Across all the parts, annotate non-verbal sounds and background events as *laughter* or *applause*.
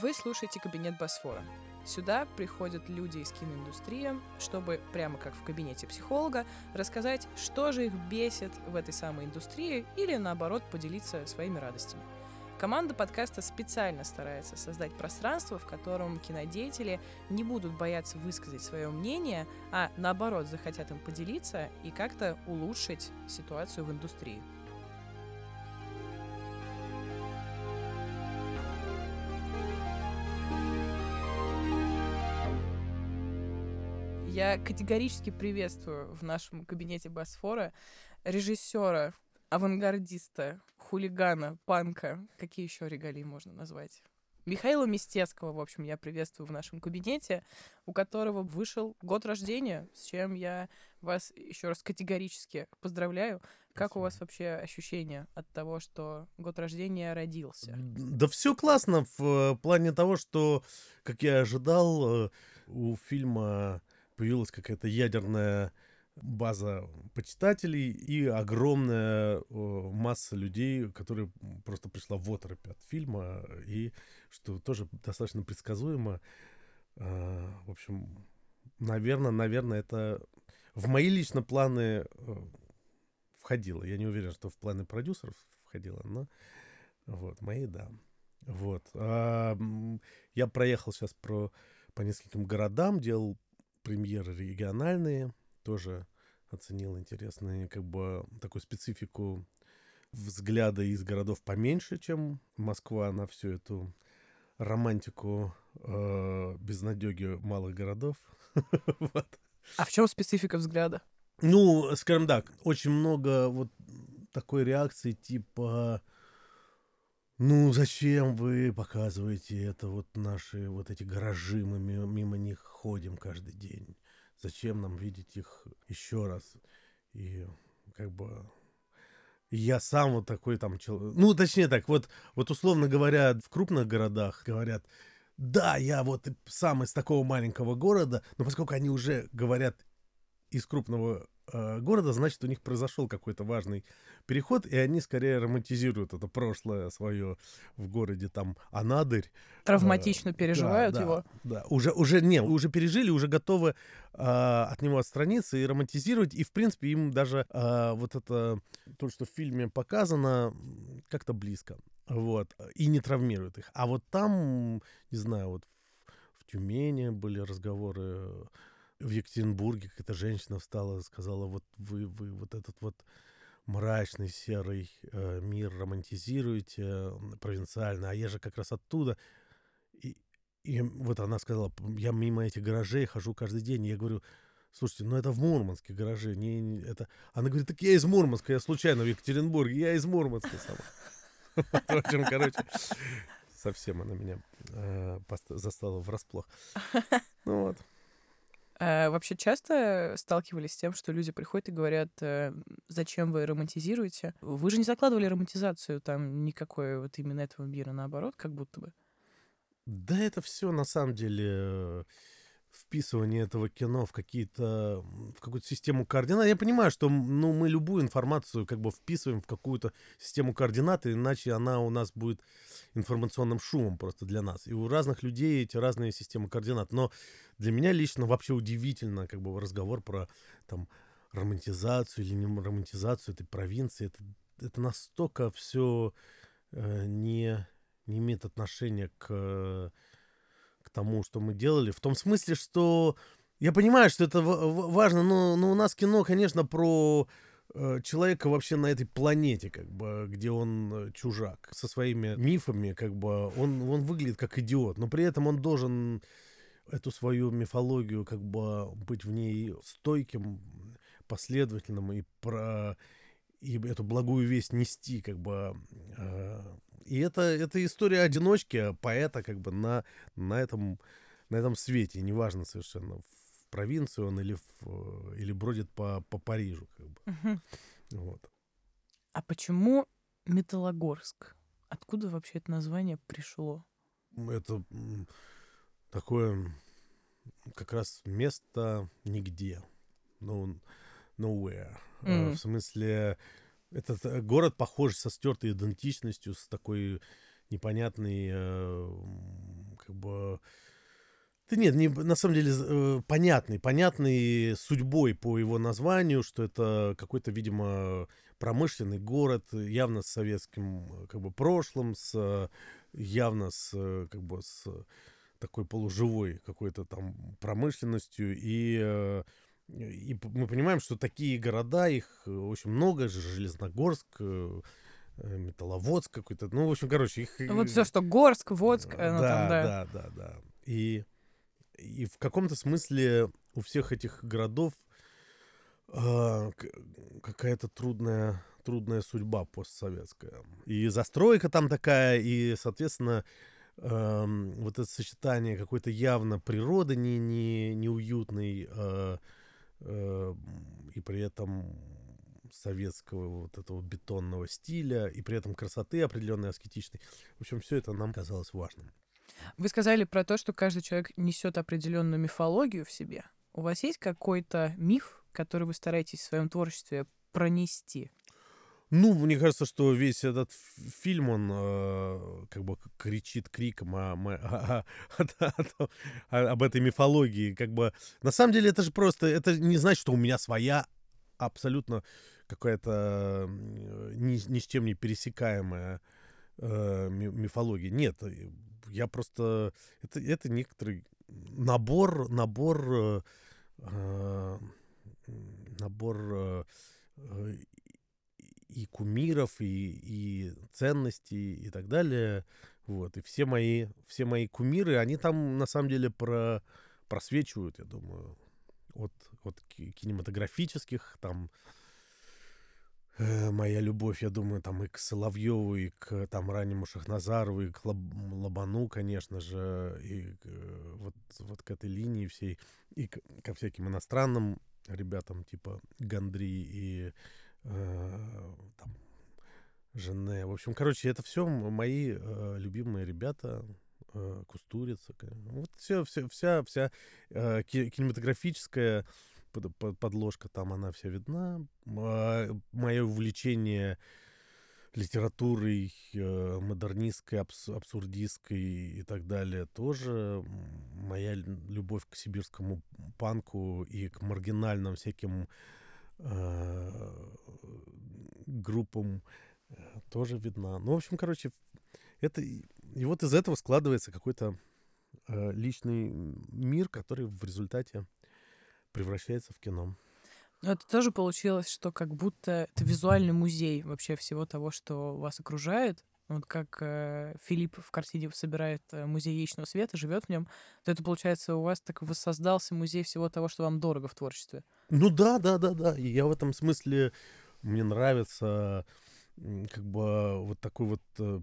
Вы слушаете «Кабинет Босфора». Сюда приходят люди из киноиндустрии, чтобы, прямо как в кабинете психолога, рассказать, что же их бесит в этой самой индустрии или, наоборот, поделиться своими радостями. Команда подкаста специально старается создать пространство, в котором кинодеятели не будут бояться высказать свое мнение, а наоборот захотят им поделиться и как-то улучшить ситуацию в индустрии. Я категорически приветствую в нашем кабинете Босфора режиссера, авангардиста, хулигана, панка. Какие еще регалии можно назвать? Михаила Мистецкого, в общем, я приветствую в нашем кабинете, у которого вышел год рождения, с чем я вас еще раз категорически поздравляю. Как у вас вообще ощущения от того, что год рождения родился? Да все классно в э, плане того, что, как я ожидал, э, у фильма появилась какая-то ядерная база почитателей и огромная масса людей, которые просто пришла в оторопь от фильма, и что тоже достаточно предсказуемо. А, в общем, наверное, наверное, это в мои лично планы э, входило. Я не уверен, что в планы продюсеров входило, но вот, мои, да. Вот. Я проехал сейчас про, по нескольким городам, делал премьеры региональные, тоже оценил интересные, как бы, такую специфику взгляда из городов поменьше, чем Москва на всю эту романтику э, безнадеги малых городов. *laughs* вот. А в чем специфика взгляда? Ну, скажем так, очень много вот такой реакции типа ну, зачем вы показываете это вот наши вот эти гаражи, мы мимо них ходим каждый день. Зачем нам видеть их еще раз? И как бы я сам вот такой там человек. Ну, точнее так, вот, вот условно говоря, в крупных городах говорят, да, я вот сам из такого маленького города, но поскольку они уже говорят из крупного города, значит, у них произошел какой-то важный переход, и они скорее романтизируют это прошлое свое в городе, там, Анадырь. Травматично э, переживают да, его. Да, уже, уже, не, уже пережили, уже готовы э, от него отстраниться и романтизировать, и, в принципе, им даже э, вот это, то, что в фильме показано, как-то близко, вот, и не травмирует их. А вот там, не знаю, вот в Тюмени были разговоры в Екатеринбурге какая-то женщина встала и сказала, вот вы, вы вот этот вот мрачный серый э, мир романтизируете, провинциально, а я же как раз оттуда. И, и вот она сказала, я мимо этих гаражей хожу каждый день, я говорю, слушайте, ну это в Мурманске гаражи, не, не это... Она говорит, так я из Мурманска, я случайно в Екатеринбурге, я из Мурманска сама. *laughs* В общем, короче, совсем она меня э, застала врасплох. Ну вот. А вообще часто сталкивались с тем, что люди приходят и говорят, э, зачем вы романтизируете? Вы же не закладывали романтизацию там никакой вот именно этого мира, наоборот, как будто бы. Да это все на самом деле вписывание этого кино в какие-то в какую-то систему координат. Я понимаю, что ну, мы любую информацию как бы вписываем в какую-то систему координат, иначе она у нас будет информационным шумом просто для нас. И у разных людей эти разные системы координат. Но для меня лично вообще удивительно как бы разговор про там романтизацию или не романтизацию этой провинции. Это, это настолько все э, не, не имеет отношения к к тому, что мы делали. В том смысле, что я понимаю, что это важно, но, но у нас кино, конечно, про э, человека вообще на этой планете, как бы, где он э, чужак, со своими мифами, как бы, он, он выглядит как идиот, но при этом он должен эту свою мифологию, как бы, быть в ней стойким, последовательным и про и эту благую весть нести, как бы, э, и это, это история одиночки, поэта как бы на, на, этом, на этом свете, неважно совершенно, в провинции он или, в, или бродит по, по Парижу. Как бы. Угу. Вот. А почему Металлогорск? Откуда вообще это название пришло? Это такое как раз место нигде. Ну, nowhere. Mm. В смысле, этот э, город похож со стертой идентичностью, с такой непонятной э, как бы... Да нет, не, на самом деле э, понятный, понятный судьбой по его названию, что это какой-то, видимо, промышленный город, явно с советским как бы прошлым, с явно с как бы с такой полуживой какой-то там промышленностью. И и мы понимаем, что такие города, их очень много, Железногорск, Металловодск какой-то, ну, в общем, короче, их... Вот все, что Горск, Водск, да, ну, там, да. Да, да, да. И и в каком-то смысле у всех этих городов э, какая-то трудная, трудная судьба постсоветская. И застройка там такая, и, соответственно, э, вот это сочетание какой-то явно природы не, не, неуютной э, э, и при этом советского вот этого бетонного стиля, и при этом красоты определенной аскетичной. В общем, все это нам казалось важным. Вы сказали про то, что каждый человек несет определенную мифологию в себе. У вас есть какой-то миф, который вы стараетесь в своем творчестве пронести? Ну, мне кажется, что весь этот фильм, он э, как бы кричит криком о, о, о, о, об этой мифологии. Как бы на самом деле это же просто, это не значит, что у меня своя абсолютно какая-то ни, ни с чем не пересекаемая э, мифология. Нет, я просто... Это, это некоторый набор, набор, э, э набор э, э, и кумиров, и, и ценностей, и так далее. Вот. И все мои, все мои кумиры, они там на самом деле про, просвечивают, я думаю, от, от кинематографических, там, Э, моя любовь, я думаю, там и к Соловьеву, и к там раннему Шахназарову, и к Лоб, Лобану, конечно же, и э, вот, вот к этой линии всей, и к, ко всяким иностранным ребятам, типа Гандри и там Жене. В общем, короче, это все мои э, любимые ребята, э, Кустурица. Вот все, все, вся, вся э, кинематографическая под, под, подложка там она вся видна. Мое увлечение литературой э, модернистской, абс, абсурдистской и так далее тоже. Моя любовь к сибирскому панку и к маргинальным всяким э, группам э, тоже видна. Ну, в общем, короче, это и вот из этого складывается какой-то э, личный мир, который в результате превращается в кино. Но это тоже получилось, что как будто это визуальный музей вообще всего того, что вас окружает. Вот как э, Филипп в картине собирает э, музей яичного света, живет в нем, то это получается у вас так воссоздался музей всего того, что вам дорого в творчестве. Ну да, да, да, да. И я в этом смысле мне нравится как бы вот такой вот э,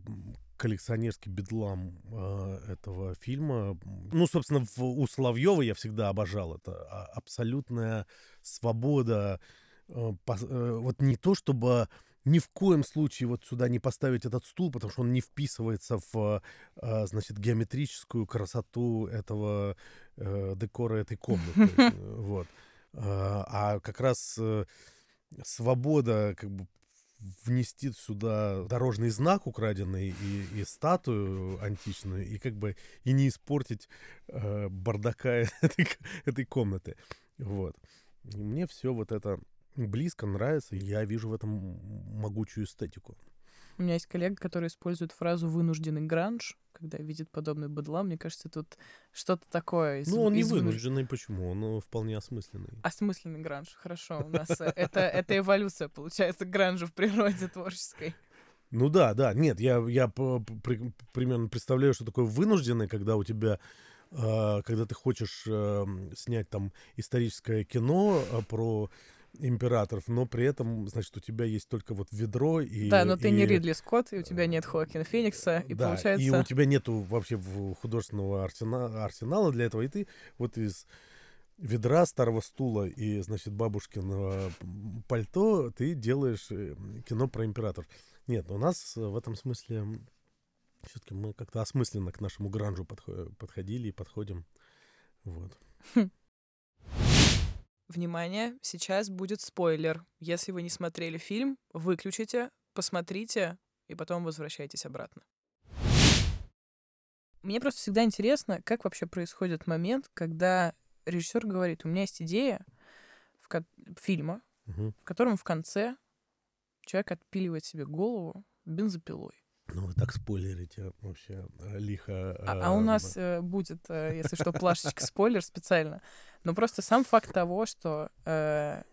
коллекционерский бедлам э, этого фильма. Ну, собственно, в, у Соловьева я всегда обожал это. А, абсолютная свобода. Э, по, э, вот не то, чтобы ни в коем случае вот сюда не поставить этот стул, потому что он не вписывается в, э, значит, геометрическую красоту этого э, декора этой комнаты. *laughs* Вот. А как раз свобода как бы внести сюда дорожный знак украденный и, и статую античную, и как бы и не испортить э, бардака *laughs* этой, этой комнаты. Вот. И мне все вот это близко нравится, и я вижу в этом могучую эстетику. У меня есть коллега, который использует фразу «вынужденный гранж», когда видит подобный быдлам. Мне кажется, тут что-то такое. Из, ну, он не вынужденный, вынуж... почему? Он вполне осмысленный. Осмысленный гранж, хорошо. У нас э, это, эволюция, получается, гранжа в природе творческой. *laughs* Ну да, да. Нет, я, я примерно представляю, что такое вынужденный, когда у тебя а, когда ты хочешь эм, снять там историческое кино про императоров, но при этом, значит, у тебя есть только вот ведро и... Да, но ты и... не Ридли Скотт, и у тебя нет Хоакина Феникса, и да, получается... и у тебя нету вообще художественного арсенала, арсенала для этого, и ты вот из ведра, старого стула и, значит, бабушкиного пальто ты делаешь э, кино про император. Нет, у нас в этом смысле все-таки мы как-то осмысленно к нашему гранжу подходили и подходим. Вот. Внимание, сейчас будет спойлер. Если вы не смотрели фильм, выключите, посмотрите и потом возвращайтесь обратно. Мне просто всегда интересно, как вообще происходит момент, когда режиссер говорит, у меня есть идея в ко- фильма, Мгм. в котором в конце человек отпиливает себе голову бензопилой. Ну, вы так спойлерите вообще э, лихо. А, а у э, нас э, будет, э, если что, плашечка спойлер специально. Но просто сам факт того, что э,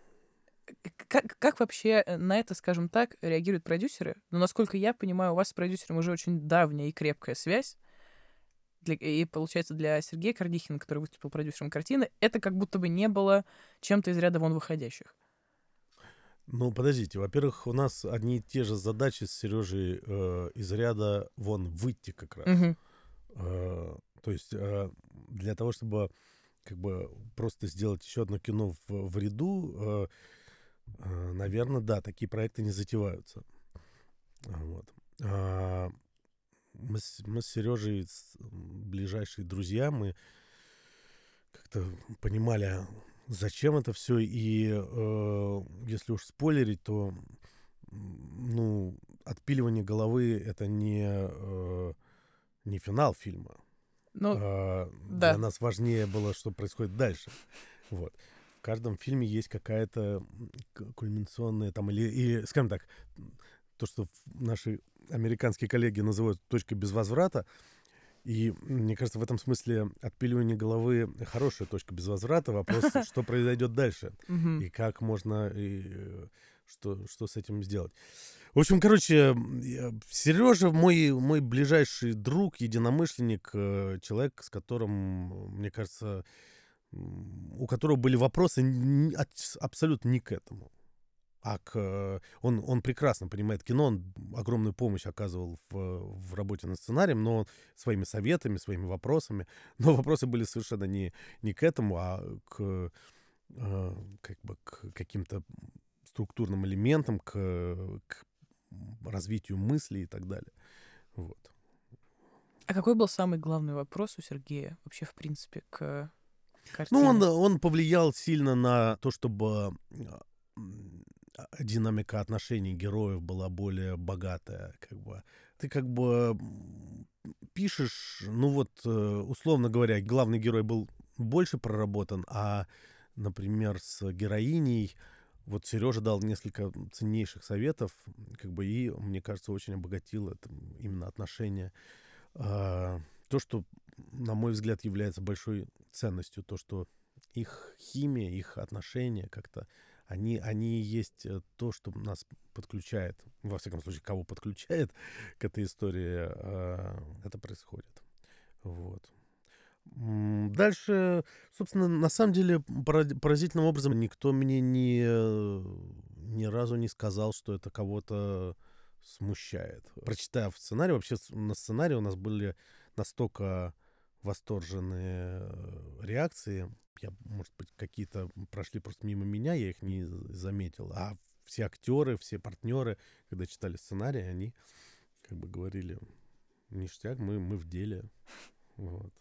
как, как вообще на это, скажем так, реагируют продюсеры? Ну, насколько я понимаю, у вас с продюсером уже очень давняя и крепкая связь. Для- и получается, для Сергея Кордихина, который выступил продюсером картины, это как будто бы не было чем-то из ряда вон выходящих. Ну, подождите. Во-первых, у нас одни и те же задачи с Сережей э, из ряда вон выйти как раз. Мгм. Э, то есть э, для того, чтобы как бы просто сделать еще одно кино в, в ряду, наверное, да, такие проекты не затеваются. Вот. А, мы, с, мы с Сережей ближайшие друзья, мы как-то понимали, зачем это все, и э, если уж спойлерить, то ну, отпиливание головы это не, э, не финал фильма. Ну, А, да. Для нас важнее было, что происходит дальше. Вот. В каждом фильме есть какая-то кульминационная там, или, или, скажем так, то, что наши американские коллеги называют точкой без возврата. И мне кажется, в этом смысле отпиливание головы хорошая точка без возврата. Вопрос, *laughs* что произойдет дальше и как можно, и, э, что, что с этим сделать. В общем, короче, Сережа мой, мой ближайший друг, единомышленник, э, человек, с которым, мне кажется, у которого были вопросы абсолютно не к этому. А к, э, он, он прекрасно понимает кино, он огромную помощь оказывал в, в работе над сценарием, но своими советами, своими вопросами. *laughs* Но вопросы были совершенно не, не к этому, а к, э, как бы к каким-то структурным элементам, к, к развитию мысли и так далее. Вот. А какой был самый главный вопрос у Сергея вообще, в принципе, к картине? Ну, он, он повлиял сильно на то, чтобы динамика отношений героев была более богатая, как бы. Ты как бы пишешь, ну вот, э, условно говоря, главный герой был больше проработан, а, например, с героиней вот Сережа дал несколько ценнейших советов, как бы, и, мне кажется, очень обогатил это именно отношения. А, То, что, на мой взгляд, является большой ценностью, то, что их химия, их отношения как-то, они, они есть э, то, что нас подключает, во всяком случае, кого подключает *laughs* к этой истории, а, это происходит. Вот. Дальше, собственно, на самом деле, пора- поразительным образом никто мне ни, э, ни разу не сказал, что это кого-то смущает. Прочитав сценарий, вообще на сценарии у нас были настолько восторженные э, реакции. Я, может быть, какие-то прошли просто мимо меня, я их не заметил. А все актеры, все партнеры, когда читали сценарий, они как бы говорили, ништяк, мы, мы в деле. Вот.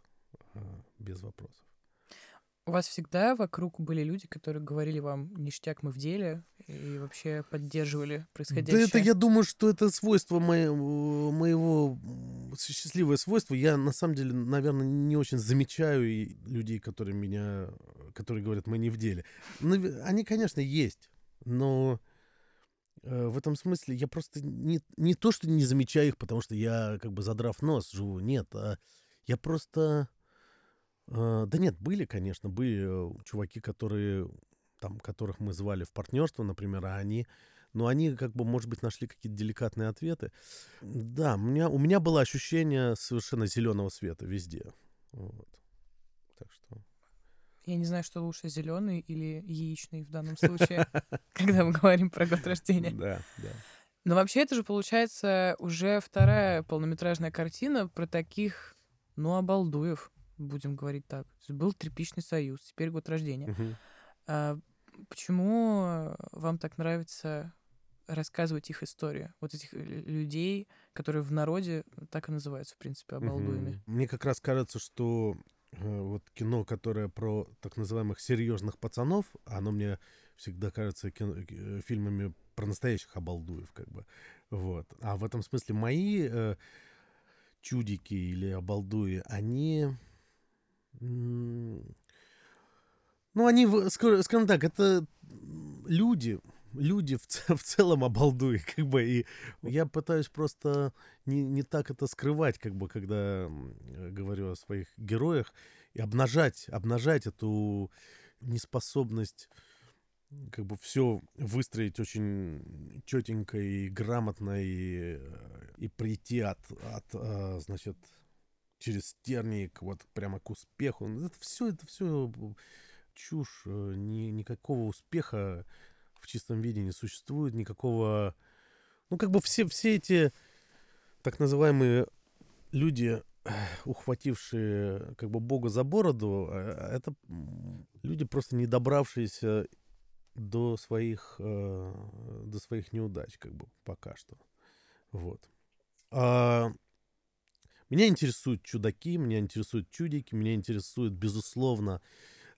А, Без вопросов. У вас всегда вокруг были люди, которые говорили вам «ништяк, мы в деле» и вообще поддерживали происходящее? Да это, я думаю, что это свойство моего, моего м, счастливое свойство. Я, на самом деле, наверное, не очень замечаю людей, которые меня, которые говорят, мы не в деле. Они, конечно, есть, но э, в этом смысле я просто не, не то, что не замечаю их, потому что я, как бы, задрав нос, живу. Нет, а я просто... э, да нет, были, конечно, были э, чуваки, которые там, которых мы звали в партнерство, например, а они, но они, как бы, может быть, нашли какие-то деликатные ответы. Да, у меня, у меня было ощущение совершенно зеленого света везде. Вот. Так что... Я не знаю, что лучше, зеленый или яичный в данном случае, *laughs* когда мы говорим про год рождения. Да, да. Но вообще это же получается уже вторая полнометражная картина про таких, ну, обалдуев, будем говорить так. Был тряпичный союз, теперь год рождения. А почему вам так нравится рассказывать их историю? Вот этих лю- людей, которые в народе так и называются, в принципе, обалдуями. Мне как раз кажется, что э, вот кино, которое про так называемых серьезных пацанов, оно мне всегда кажется кино- э, фильмами про настоящих обалдуев, как бы. Вот. А в этом смысле мои э, чудики или обалдуи, они... Ну, они, скажем так, это люди, люди в, *laughs* в целом обалдуи, как бы, и я пытаюсь просто не, не так это скрывать, как бы, когда говорю о своих героях, и обнажать, обнажать эту неспособность как бы все выстроить очень четенько и грамотно и, и прийти от, от а, значит, через терник вот прямо к успеху. Это все, это все чушь. Ни, никакого успеха в чистом виде не существует, никакого... Ну, как бы все, все эти так называемые люди, ухватившие как бы Бога за бороду, это люди, просто не добравшиеся до своих, э, до своих неудач, как бы, пока что. Вот. А, меня интересуют чудаки, меня интересуют чудики, меня интересуют, безусловно,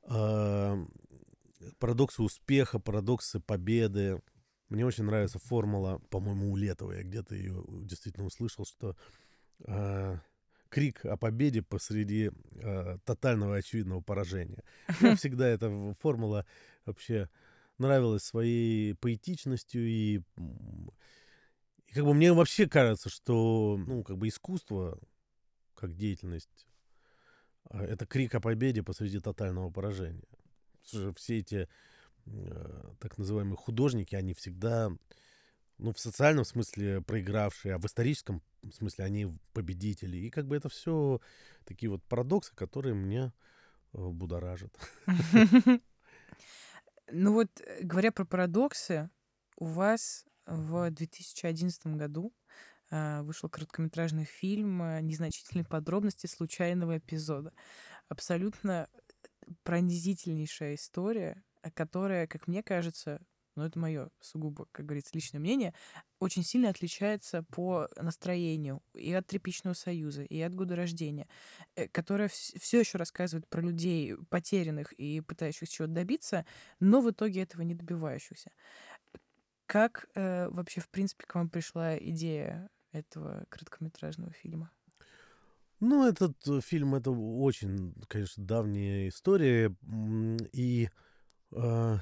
э, парадоксы успеха, парадоксы победы. Мне очень нравится формула, по-моему, у Летова, я где-то ее действительно услышал, что э, крик о победе посреди э, тотального очевидного поражения. Мне *laughs* всегда эта формула вообще нравилась своей поэтичностью и, и как бы мне вообще кажется, что ну как бы искусство как деятельность а, это крик о победе посреди тотального поражения. Все эти э, так называемые художники, они всегда, ну, в социальном смысле проигравшие, а в историческом смысле они победители. И как бы это все такие вот парадоксы, которые мне э, будоражат. *laughs* Ну вот, э, говоря про парадоксы, у вас в 2011 году вышел короткометражный фильм э, «Незначительные подробности случайного эпизода». Абсолютно пронизительнейшая история, которая, как мне кажется, но это мое сугубо, как говорится, личное мнение, очень сильно отличается по настроению и от Тряпичного союза, и от года рождения, э, которая все еще рассказывает про людей потерянных и пытающихся чего-то добиться, но в итоге этого не добивающихся. Как э, вообще, в принципе, к вам пришла идея этого короткометражного фильма? Ну, этот э, фильм это очень, конечно, давняя история. И э,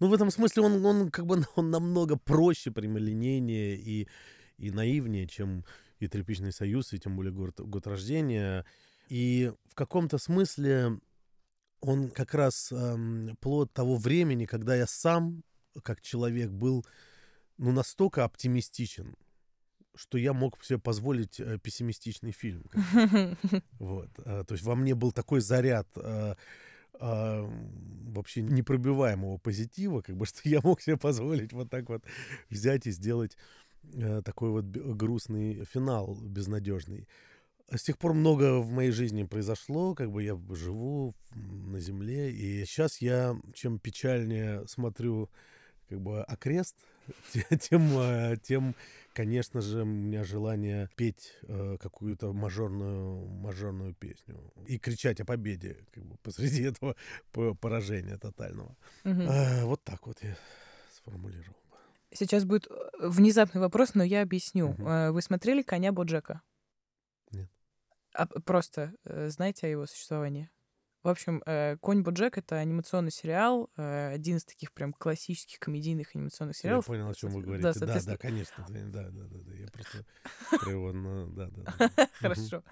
ну, в этом смысле он, он как бы *laughs* он намного проще прямолинейнее и, и наивнее, чем и «Тряпичный союз», и тем более год, год рождения. И в каком-то смысле он как раз эм, плод того времени, когда я сам, как человек, был ну, настолько оптимистичен, что я мог себе позволить э, пессимистичный фильм. *laughs* Вот. Э, то есть во мне был такой заряд э, а, вообще непробиваемого позитива, как бы, *laughs* что я мог себе позволить вот так вот взять и сделать э, такой вот грустный финал безнадежный. С тех пор много в моей жизни произошло, как бы я живу на земле, и сейчас я чем печальнее смотрю как бы окрест, *laughs* тем, э, тем конечно же, у меня желание петь э, какую-то мажорную, мажорную песню и кричать о победе как бы, посреди *laughs* этого поражения тотального. Угу. Э, вот так вот я сформулировал. Сейчас будет э, внезапный вопрос, но я объясню. Угу. Вы смотрели «Коня Боджека»? Нет. А просто э, знаете о его существовании? В общем, э, «Конь Боджек» — это анимационный сериал, э, один из таких прям классических комедийных анимационных сериалов. Я понял, о чем вы говорите. Да, да, да, конечно. Да, да, да, да. Я просто *laughs* про его... Да, да. *laughs* Хорошо.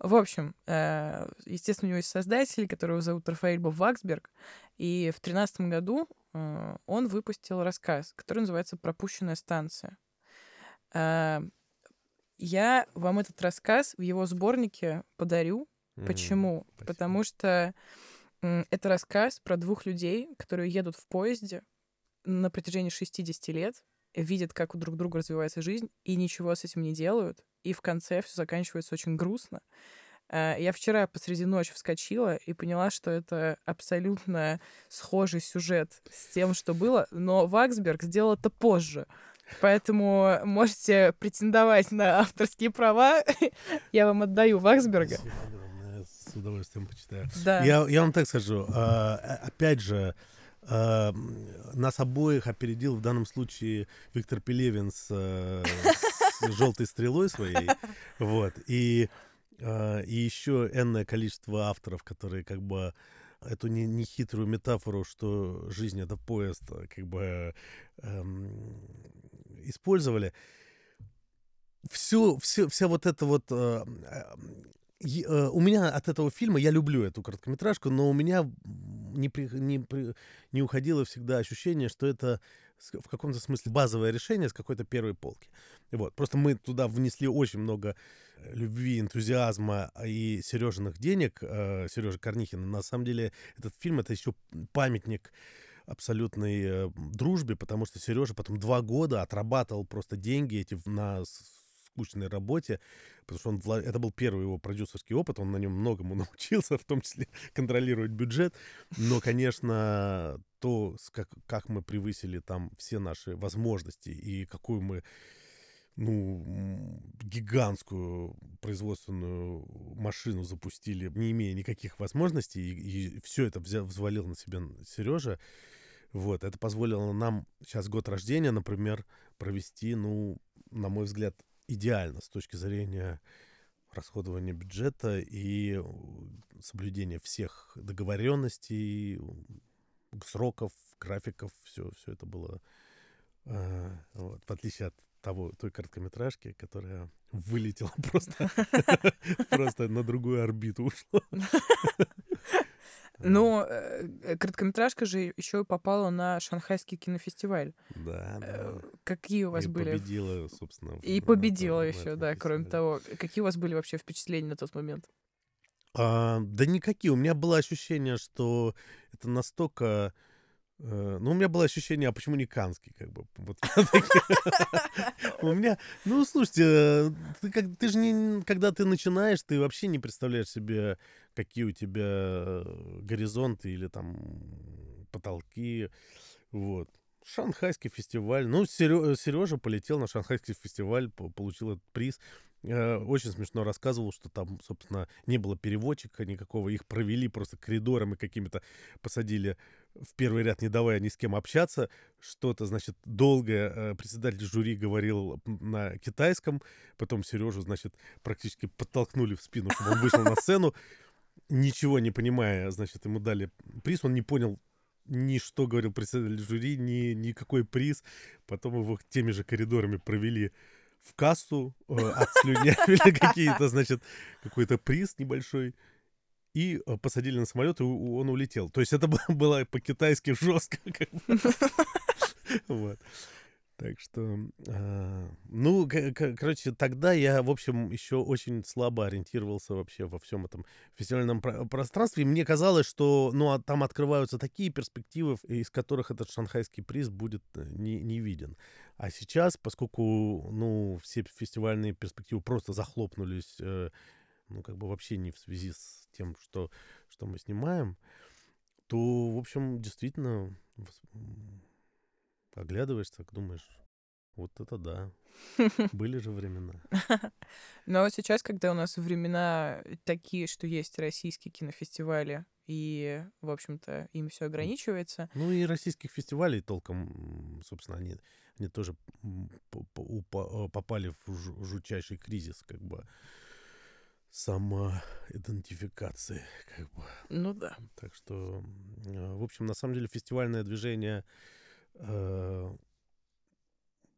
В общем, э, естественно, у него есть создатель, которого зовут Рафаэль Бов Ваксберг, и в тринадцатом году он выпустил рассказ, который называется «Пропущенная станция». Я вам этот рассказ в его сборнике подарю, Почему? Спасибо. Потому что это рассказ про двух людей, которые едут в поезде на протяжении 60 лет, видят, как у друг друга развивается жизнь, и ничего с этим не делают. И в конце все заканчивается очень грустно. А, я вчера посреди ночи вскочила и поняла, что это абсолютно схожий сюжет с тем, что было, но Ваксберг сделал это позже. Поэтому можете претендовать на авторские права. *laughs* Я вам отдаю Ваксберга. Спасибо удовольствием почитаю. Да. Я, я вам так скажу. А, опять же, а, нас обоих опередил в данном случае Виктор Пелевин с, с *laughs* желтой стрелой своей. Вот. И, э, и еще энное количество авторов, которые как бы эту нехитрую не метафору, что жизнь это поезд, как бы эм, использовали. Все, все, вся вот эта вот э, Э, у меня от этого фильма, я люблю эту короткометражку, но у меня не, при, не, при, не уходило всегда ощущение, что это в каком-то смысле базовое решение с какой-то первой полки. Вот. Просто мы туда внесли очень много э, любви, энтузиазма и Сережиных денег, э, Сережи Корнихина. На самом деле этот фильм — это еще памятник абсолютной э, дружбе, потому что Сережа потом два года отрабатывал просто деньги эти на скучной работе, потому что он, это был первый его продюсерский опыт, он на нем многому *laughs* научился, в том числе *laughs* контролировать бюджет. Но, конечно, то, как, как мы превысили там все наши возможности и какую мы ну, гигантскую производственную машину запустили, не имея никаких возможностей, и, и все это взял, взвалил на себя Сережа. Вот, это позволило нам сейчас год рождения, например, провести, ну, на мой взгляд, идеально с точки зрения расходования бюджета и соблюдения всех договоренностей, сроков, графиков, все, все это было, э, вот, в отличие от того, той короткометражки, которая вылетела *laughs* просто, *laughs* просто на другую орбиту ушла. *laughs* Но э, короткометражка же еще попала на Шанхайский кинофестиваль. Да, э, да. Какие у вас и были? победила, собственно. И победила еще, да, кроме того. Какие у вас были вообще впечатления на тот момент? А, да никакие. У меня было ощущение, что это настолько Э, ну, у меня было ощущение, а почему не канский, как бы. Вот, *laughs* *laughs* у меня, ну, слушайте, э, ты же не, когда ты начинаешь, ты вообще не представляешь себе, какие у тебя э, горизонты или там потолки, вот. Шанхайский фестиваль. Ну, Сережа полетел на Шанхайский фестиваль, получил этот приз. Очень смешно рассказывал, что там, собственно, не было переводчика никакого. Их провели просто коридорами какими-то, посадили в первый ряд, не давая ни с кем общаться. Что-то, значит, долгое э, председатель жюри говорил на китайском. Потом Сережу, значит, практически подтолкнули в спину, чтобы он вышел на сцену. Ничего не понимая, значит, ему дали приз. Он не понял ни что говорил председатель жюри, ни, никакой приз. Потом его теми же коридорами провели в кассу, э, отслюнявили *laughs* какие-то, значит, какой-то приз небольшой и э, посадили на самолет, и он улетел. То есть это *laughs* было по-китайски жестко. *laughs* Вот. Так что, э, ну, короче, тогда я, в общем, еще очень слабо ориентировался вообще во всем этом фестивальном про- пространстве. И мне казалось, что, ну, а там открываются такие перспективы, из которых этот шанхайский приз будет э, не, не виден. А сейчас, поскольку, ну, все фестивальные перспективы просто захлопнулись э, ну, как бы вообще не в связи с тем, что, что мы снимаем, то, в общем, действительно оглядываешься, думаешь, вот это да. *laughs* Были же времена. *laughs* Но сейчас, когда у нас времена такие, что есть российские кинофестивали, и, в общем-то, им все ограничивается. Ну и российских фестивалей толком, собственно, они, они тоже попали в жутчайший кризис, как бы самоидентификации, как бы. Ну да. Так что, э, в общем, на самом деле фестивальное движение э,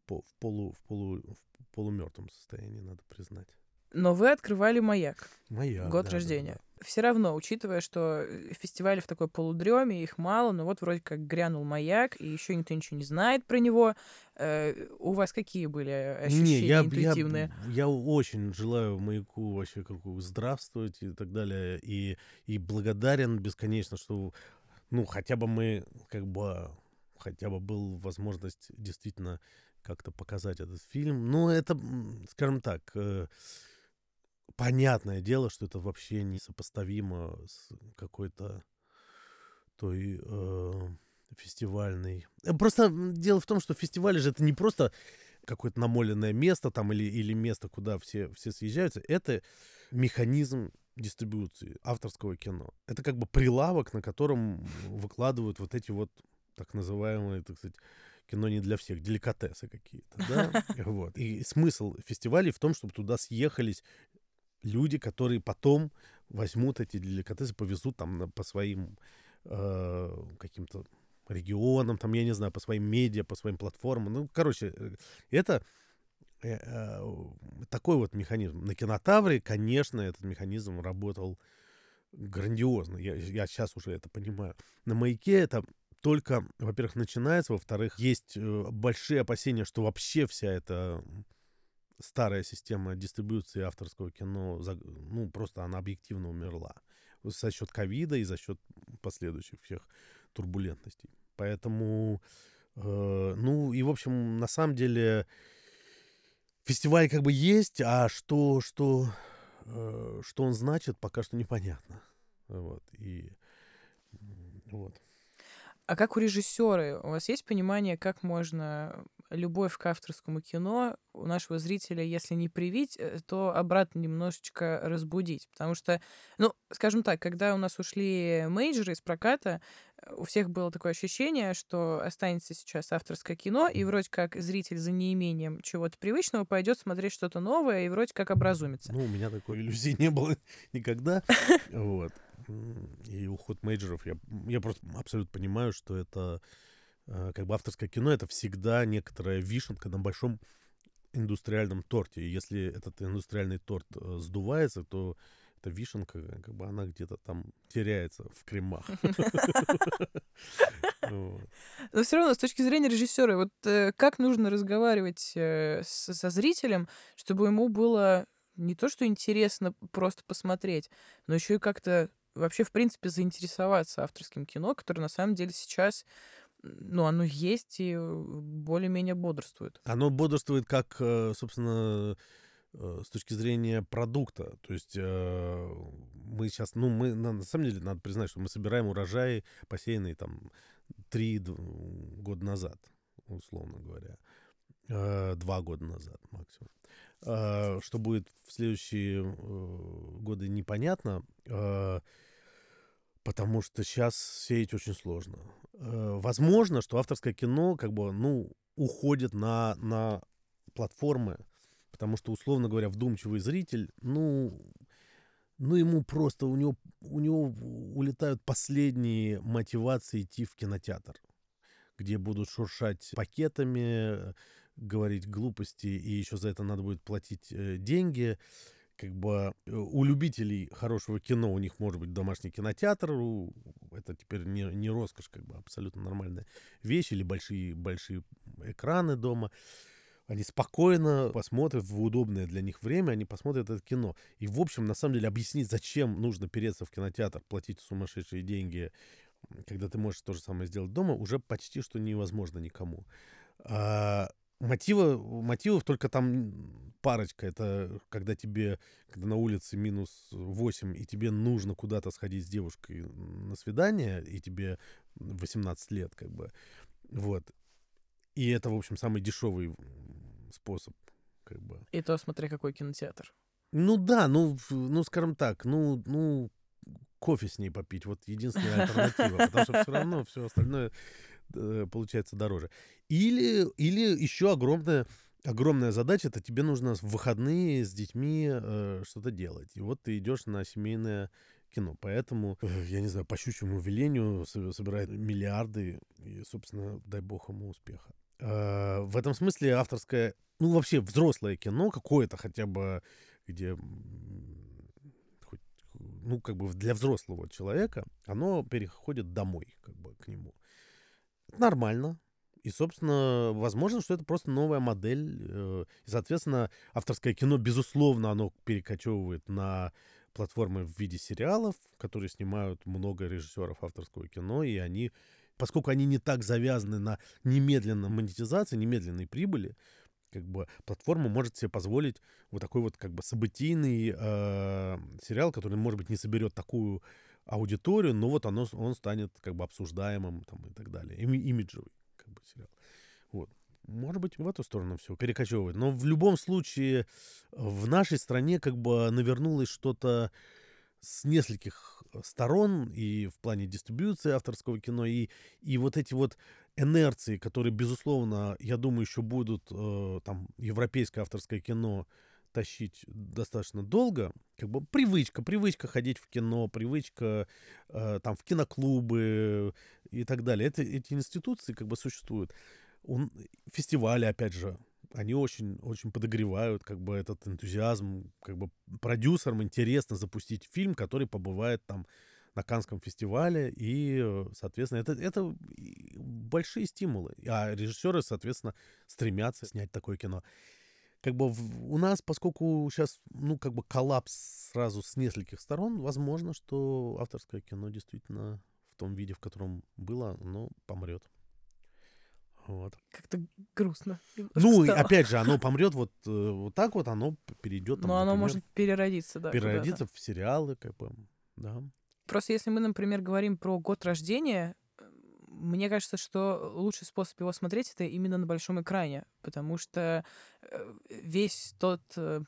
в, полу, в, полу, в полумертвом состоянии, надо признать. Но вы открывали «Маяк». «Маяк», Год да, рождения. Да, да все равно, учитывая, что э, фестивали в такой полудреме, их мало, но вот вроде как грянул маяк, и еще никто ничего не знает про него. Э, у вас какие были ощущения не, я, интуитивные? Я, я очень желаю маяку вообще как здравствовать и так далее, и, и благодарен бесконечно, что ну хотя бы мы как бы хотя бы был возможность действительно как-то показать этот фильм. Ну, это, скажем так, э, понятное дело, что это вообще несопоставимо с какой-то той э, фестивальной. Э, просто дело в том, что фестивали же это не просто какое-то намоленное место там или, или место, куда все, все съезжаются. Это механизм дистрибуции авторского кино. Это как бы прилавок, на котором выкладывают вот эти вот так называемые, так сказать, кино не для всех, деликатесы какие-то, *laughs* да, вот. И смысл фестивалей в том, чтобы туда съехались люди, которые потом возьмут эти деликатесы, повезут там по своим э, каким-то регионам, там, я не знаю, по своим медиа, по своим платформам. Ну, короче, э, это э, э, такой вот механизм. На кинотавре, конечно, этот механизм работал грандиозно. Я, я сейчас уже это понимаю. На маяке это только, во-первых, начинается, во-вторых, есть большие опасения, что вообще вся эта старая система дистрибуции авторского кино, ну, просто она объективно умерла за счет ковида и за счет последующих всех турбулентностей. Поэтому, э, ну, и, в общем, на самом деле, фестиваль как бы есть, а что, что, э, что он значит, пока что непонятно. Вот, и вот. А как у режиссера, у вас есть понимание, как можно любовь к авторскому кино у нашего зрителя, если не привить, э, то обратно немножечко разбудить. Потому что, ну, скажем так, когда у нас ушли мейджоры из проката, э, у всех было такое ощущение, что останется сейчас авторское кино, и вроде как зритель за неимением чего-то привычного пойдет смотреть что-то новое и вроде как образумится. Ну, у меня такой иллюзии не было *laughs* никогда. Вот и уход мейджеров, я, я просто абсолютно понимаю, что это как бы авторское кино, это всегда некоторая вишенка на большом индустриальном торте. И если этот индустриальный торт э, сдувается, то эта вишенка, как бы она где-то там теряется в кремах. *laughs* Но все равно, с точки зрения режиссера, вот э, как нужно разговаривать со зрителем, чтобы ему было не то, что интересно просто посмотреть, но еще и как-то вообще, в принципе, заинтересоваться авторским кино, которое на самом деле сейчас ну, оно есть и э, более-менее бодрствует. Оно бодрствует как, э, собственно, э, с точки зрения продукта. То есть мы сейчас, ну, мы, на самом деле, надо признать, что мы собираем урожаи, посеянные там три года назад, условно говоря. Два года назад максимум. Что будет в следующие годы, непонятно потому что сейчас сеять очень сложно. Э, возможно, что авторское кино как бы, ну, уходит на, на платформы, потому что, условно говоря, вдумчивый зритель, ну, ну, ему просто, у него, у него улетают последние мотивации идти в кинотеатр, где будут шуршать пакетами, говорить глупости, и еще за это надо будет платить э, деньги как бы э, у любителей хорошего кино у них может быть домашний кинотеатр, это теперь не, не роскошь, как бы абсолютно нормальная вещь, или большие, большие экраны дома. Они спокойно посмотрят в удобное для них время, они посмотрят это кино. И, в общем, на самом деле, объяснить, зачем нужно переться в кинотеатр, платить сумасшедшие деньги, когда ты можешь то же самое сделать дома, уже почти что невозможно никому. А, Мотива, мотивов только там парочка. Это когда тебе, когда на улице минус 8, и тебе нужно куда-то сходить с девушкой на свидание, и тебе 18 лет, как бы. Вот. И это, в общем, самый дешевый способ, как бы. И то смотря какой кинотеатр. Ну да, ну, ну, скажем так, ну, ну, кофе с ней попить. Вот единственная *laughs* альтернатива. Потому что все равно все остальное получается дороже. Или, или еще огромная, огромная задача, это тебе нужно в выходные с детьми э, что-то делать. И вот ты идешь на семейное кино. Поэтому, э, я не знаю, по щучьему велению собирает миллиарды, и, собственно, дай бог ему успеха. Э, в этом смысле авторское, ну, вообще взрослое кино, какое-то хотя бы, где ну, как бы для взрослого человека, оно переходит домой, как бы, к нему нормально. И, собственно, возможно, что это просто новая модель. Э, и, соответственно, авторское кино, безусловно, оно перекочевывает на платформы в виде сериалов, которые снимают много режиссеров авторского кино, и они, поскольку они не так завязаны на немедленной монетизации, немедленной прибыли, как бы платформа может себе позволить вот такой вот как бы событийный э, сериал, который, может быть, не соберет такую аудиторию, но вот оно, он станет как бы обсуждаемым там, и так далее. Им, имиджевый как бы сериал. Вот. Может быть, в эту сторону все перекочевывает. Но в любом случае в нашей стране как бы навернулось что-то с нескольких сторон и в плане дистрибьюции авторского кино, и, и вот эти вот инерции, которые, безусловно, я думаю, еще будут э, там европейское авторское кино тащить достаточно долго, как бы привычка, привычка ходить в кино, привычка э, там в киноклубы и так далее. Это, эти институции как бы существуют. Он, фестивали, опять же, они очень, очень подогревают как бы этот энтузиазм, как бы продюсерам интересно запустить фильм, который побывает там на Канском фестивале, и, соответственно, это, это большие стимулы. А режиссеры, соответственно, стремятся снять такое кино. Как бы в, у нас, поскольку сейчас, ну, как бы коллапс сразу с нескольких сторон, возможно, что авторское кино действительно в том виде, в котором было, оно помрет. Вот. Как-то грустно. Ну, стало. опять же, оно *laughs* помрет вот, э, вот так вот, оно перейдет. Там, Но оно например, может переродиться, да. переродиться в сериалы, как бы, да. Просто если мы, например, говорим про год рождения, мне кажется, что лучший способ его смотреть это именно на большом экране, потому что э, весь тот э,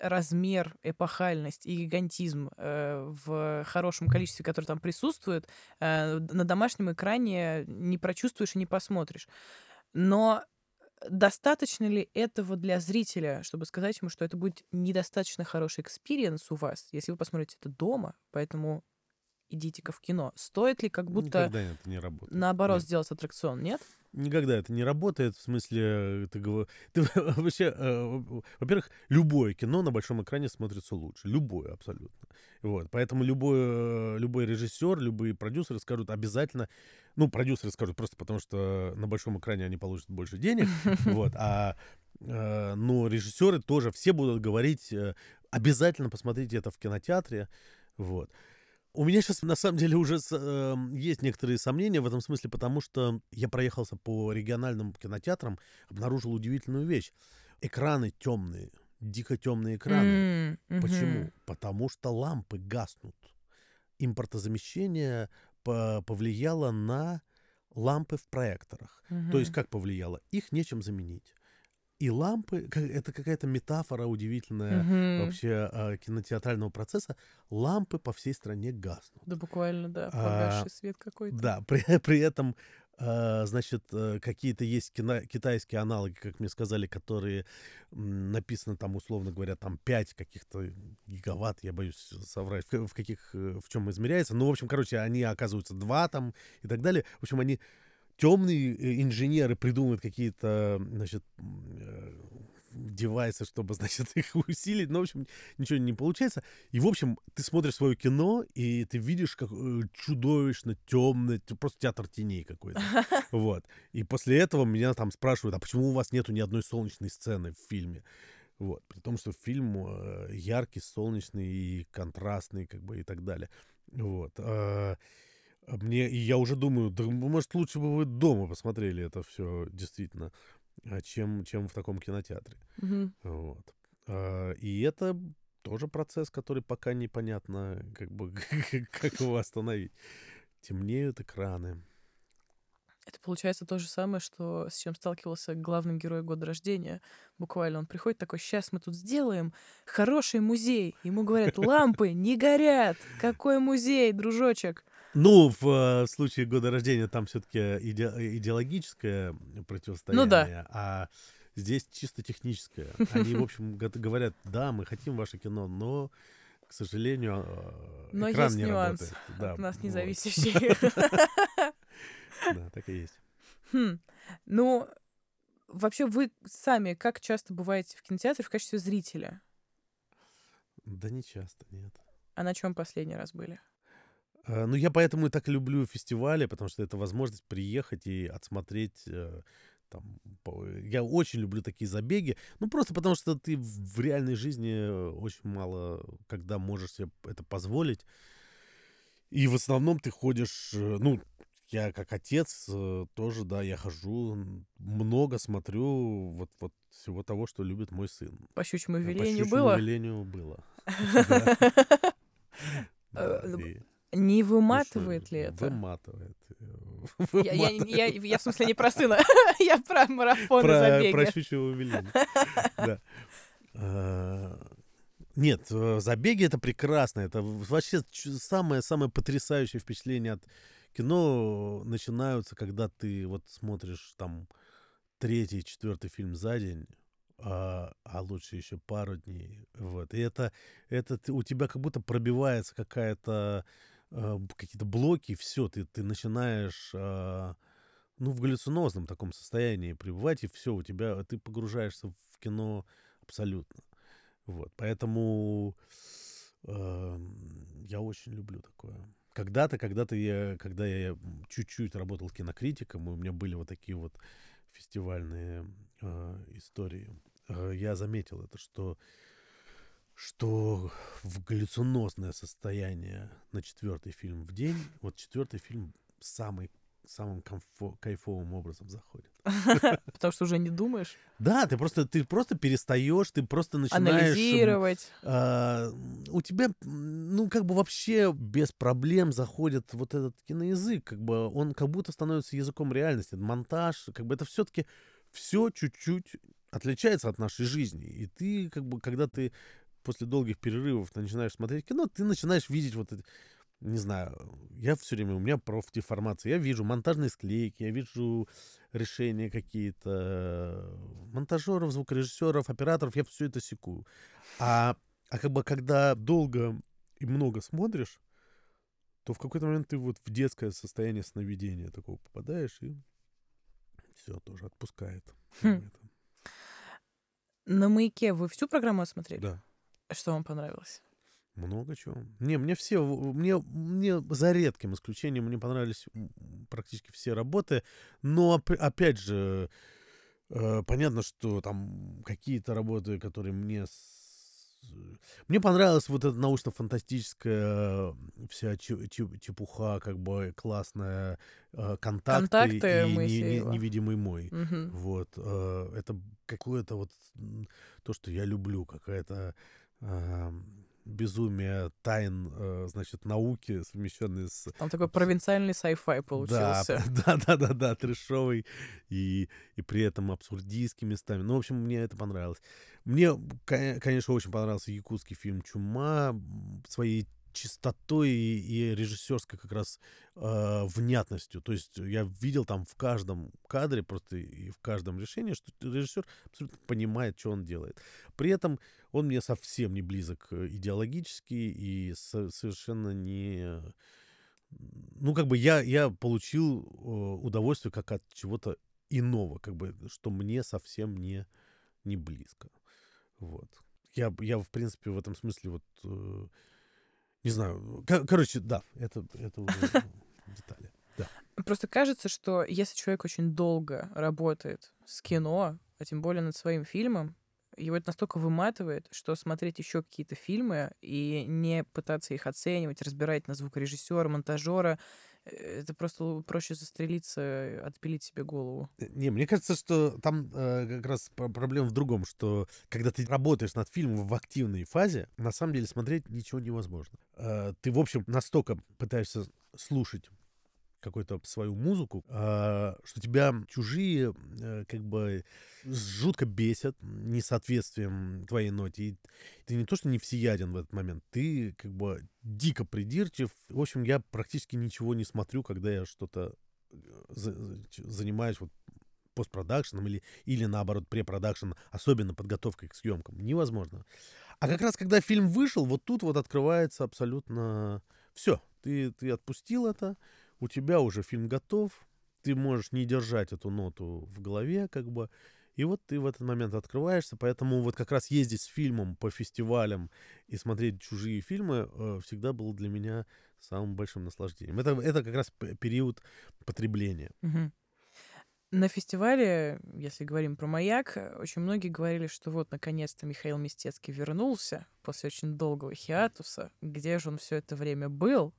размер, эпохальность и гигантизм э, в хорошем количестве, который там присутствует, э, на домашнем экране не прочувствуешь и не посмотришь. Но достаточно ли этого для зрителя, чтобы сказать ему, что это будет недостаточно хороший experience у вас, если вы посмотрите это дома, поэтому идите-ка в кино. Стоит ли как будто Никогда это не работает. наоборот Нет. сделать аттракцион, нет? Никогда это не работает, в смысле, ты, говор- *laughs* ты вообще, э, во-первых, любое кино на большом экране смотрится лучше, любое абсолютно. Вот, поэтому любой, э, любой режиссер, любые продюсеры скажут обязательно, ну, продюсеры скажут просто потому, что на большом экране они получат больше денег, *laughs* вот, а, э, но режиссеры тоже все будут говорить, э, обязательно посмотрите это в кинотеатре, вот. У меня сейчас, на самом деле, уже с- эм, есть некоторые сомнения в этом смысле, потому что я проехался по региональным кинотеатрам, обнаружил удивительную вещь. Экраны темные, дико темные экраны. М, Почему? Потому что лампы гаснут. Импортозамещение по- повлияло на лампы в проекторах. То есть как повлияло? Их нечем заменить. И лампы, это какая-то метафора удивительная Мгм. вообще а, кинотеатрального процесса. Лампы по всей стране гаснут. Да, буквально, да, А, погасший свет какой-то. Да, при, *laughs* при этом, а, значит, э, какие-то есть кино- китайские аналоги, как мне сказали, которые м, написано там, условно говоря, там 5 каких-то гигаватт, я боюсь соврать, в, в каких, э, в чем измеряется. Ну, в общем, короче, они оказываются 2 там и так далее. В общем, они темные э, инженеры придумывают какие-то, значит, э, девайсы, чтобы, *laughs* значит, их усилить. Но, в общем, ничего не получается. И, в общем, ты смотришь свое кино, и ты видишь, как э, чудовищно темный, просто театр теней какой-то. *laughs* Вот. И после этого меня там спрашивают, а почему у вас нету ни одной солнечной сцены в фильме? Вот. При том, что фильм яркий, солнечный и контрастный, как бы, и так далее. Вот. А, Мне, и я уже думаю, да, может, лучше бы вы дома посмотрели это все действительно, а, чем, чем в таком кинотеатре. Мгм. Вот. А, И это тоже процесс, который пока непонятно, как бы, *laughs* как его остановить. Темнеют экраны. Это получается то же самое, что с чем сталкивался главный герой года рождения. Буквально он приходит такой, сейчас мы тут сделаем хороший музей. Ему говорят, лампы не горят. Какой музей, дружочек? Ну, в э, случае года рождения там все-таки идеологическое противостояние, Ну да. а здесь чисто техническое. Они, в *laughs* общем, г- говорят, да, мы хотим ваше кино, но, к сожалению, э, Но экран есть не нюанс работает. Да, от нас вот. независящий. Да, так и есть. Хм. Ну, вообще вы сами как часто бываете в кинотеатре в качестве зрителя? Да не часто, нет. А на чем последний раз были? Э, Ну, я поэтому и так люблю фестивали, потому что это возможность приехать и отсмотреть э, там, по- я очень люблю такие забеги, ну просто потому что ты в реальной жизни э, очень мало, когда можешь себе это позволить, и в основном ты ходишь, э, ну я как отец э, тоже, да, я хожу, много смотрю вот вот всего того, что любит мой сын. По щучьему Э, По велению щучьему было? велению было. *laughs* *laughs* Э, ну, Не ну выматывает ли это? Выматывает. *laughs* Я, я- Выматывает. я- я в смысле не про сына, *laughs* я про марафоны про, забеги. про щучьего веления. Да. А, Нет, э, забеги это прекрасно. Это вообще самое-самое потрясающее впечатление от кино начинаются, когда ты вот смотришь там третий, четвертый фильм за день, а, а лучше еще пару дней. Вот. И это, это у тебя как будто пробивается какая-то э, какие-то блоки, все, ты, ты начинаешь э, ну, в галлюцинозном таком состоянии пребывать, и все, у тебя, ты погружаешься в кино абсолютно. Вот. Поэтому э, я очень люблю такое. Когда-то, когда-то я, когда я чуть-чуть работал кинокритиком, и у меня были вот такие вот фестивальные э, истории, э, я заметил это, что что в галлюцинозное состояние на четвертый фильм в день, вот четвертый фильм самый самым комфо- кайфовым образом заходит. *laughs* Потому что уже не думаешь? Да, ты просто, ты просто перестаешь, ты просто начинаешь... Анализировать. Э, у тебя, ну, как бы вообще без проблем заходит вот этот киноязык, как бы он как будто становится языком реальности. Монтаж, как бы это все-таки все чуть-чуть отличается от нашей жизни. И ты, как бы, когда ты после долгих перерывов начинаешь смотреть кино, ты начинаешь видеть вот эти не знаю, я все время, у меня профдеформация, я вижу монтажные склейки, я вижу решения какие-то монтажеров, звукорежиссеров, операторов, я все это секу. А, а как бы когда долго и много смотришь, то в какой-то момент ты вот в детское состояние сновидения такого попадаешь, и все тоже отпускает. Хм. На маяке вы всю программу осмотрели? Да. Что вам понравилось? Много чего. Не, мне все, мне, мне за редким исключением мне понравились практически все работы, но опять же, э, понятно, что там какие-то работы, которые мне мне понравилась вот эта научно-фантастическая вся чепуха, как бы классная, э, контакты, контакты и не, не, невидимый мой. Угу. Вот. Э, это какое-то вот то, что я люблю, какая-то безумие тайн, э, значит, науки, совмещенные с... Там такой провинциальный sci-fi получился. Да, *laughs* да, да, да, да, трешовый и, и при этом абсурдистский местами. Ну, в общем, мне это понравилось. Мне, конечно, очень понравился якутский фильм «Чума» своей чистотой и, режиссерской как раз э, внятностью. То есть я видел там в каждом кадре просто и в каждом решении, что режиссер абсолютно понимает, что он делает. При этом он мне совсем не близок э, идеологически и со- совершенно не... Ну, как бы я, я получил э, удовольствие как от чего-то иного, как бы, что мне совсем не, не близко. Вот. Я, я, в принципе, в этом смысле вот... Не знаю. Кор- короче, да, это, это уже детали. Да. Просто кажется, что если человек очень долго работает с кино, а тем более над своим фильмом, его это настолько выматывает, что смотреть еще какие-то фильмы и не пытаться их оценивать, разбирать на звукорежиссера, монтажера, это просто проще застрелиться, отпилить себе голову. Э, не, мне кажется, что там э, как раз проблема в другом, что когда ты работаешь над фильмом в активной фазе, на самом деле смотреть ничего невозможно. Э, ты, в общем, настолько пытаешься слушать какую-то свою музыку, а, что тебя чужие э, как бы жутко бесят несоответствием твоей ноте. И ты не то, что не всеяден в этот момент, ты как бы дико придирчив. В общем, я практически ничего не смотрю, когда я что-то э, занимаюсь вот постпродакшеном или, или наоборот препродакшн, особенно подготовкой к съемкам. Невозможно. А как раз когда фильм вышел, вот тут вот открывается абсолютно все. Ты, ты отпустил это, у тебя уже фильм готов, ты можешь не держать эту ноту в голове, как бы, и вот ты в этот момент открываешься, поэтому вот как раз ездить с фильмом по фестивалям и смотреть чужие фильмы э, всегда было для меня самым большим наслаждением. Это, это как раз период потребления. Угу. На фестивале, если говорим про «Маяк», очень многие говорили, что вот, наконец-то Михаил Мистецкий вернулся после очень долгого хиатуса. Где же он все это время был?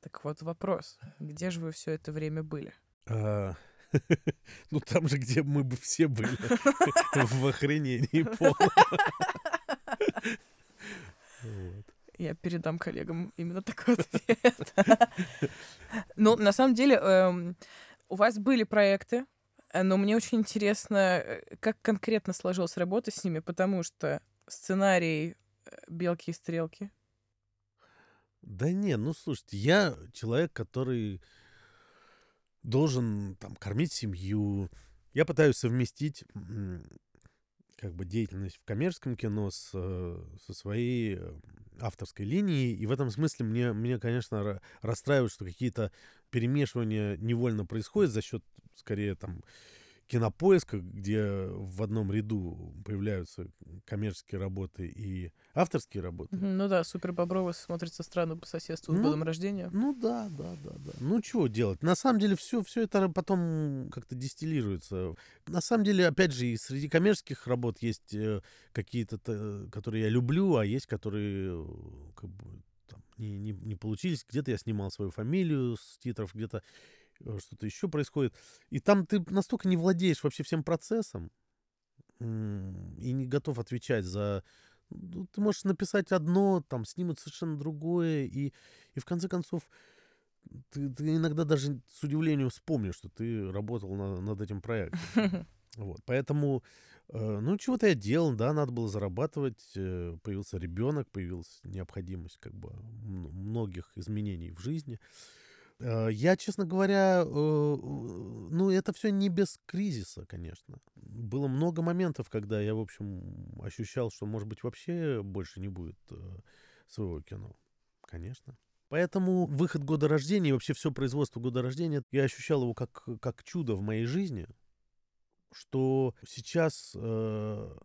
Так вот вопрос. Где же вы все это время были? А, *laughs* ну, там же, где мы бы все были. *laughs* В охренении полном. Я передам коллегам именно такой ответ. Ну, на самом деле, эм, у вас были проекты, но мне очень интересно, э, как конкретно сложилась работа с ними, потому что сценарий э, «Белки и стрелки» Да не, ну слушайте, я человек, который должен там кормить семью. Я пытаюсь совместить как бы деятельность в коммерческом кино с, э, со своей э, авторской линией. И в этом смысле мне, мне конечно, расстраивает, что какие-то перемешивания невольно происходят за счет, скорее, там, кинопоиска, где в одном ряду появляются коммерческие работы и авторские работы. Ну да, Супер Бобровы смотрится странно по соседству ну, с годом рождения. Ну да, да, да, да. Ну чего делать? На самом деле все, все это потом как-то дистиллируется. На самом деле, опять же, и среди коммерческих работ есть э, какие-то, которые я люблю, а есть, которые э, как бы, там, не, не, не получились. Где-то я снимал свою фамилию с титров, где-то что-то еще происходит. И там ты настолько не владеешь вообще всем процессом и не готов отвечать за... Ну, ты можешь написать одно, там снимут совершенно другое, и, и в конце концов ты, ты иногда даже с удивлением вспомнишь, что ты работал на, над этим проектом. *laughs* Вот, поэтому, э, ну, чего-то я делал, да, надо было зарабатывать, э, появился ребенок, появилась необходимость, как бы, многих изменений в жизни. Э, я, честно говоря, э, ну, это все не без кризиса, конечно. Было много моментов, когда я, в общем, ощущал, что, может быть, вообще больше не будет э, своего кино. Конечно. Поэтому выход года рождения и вообще все производство года рождения, я ощущал его как, как чудо в моей жизни, что сейчас э,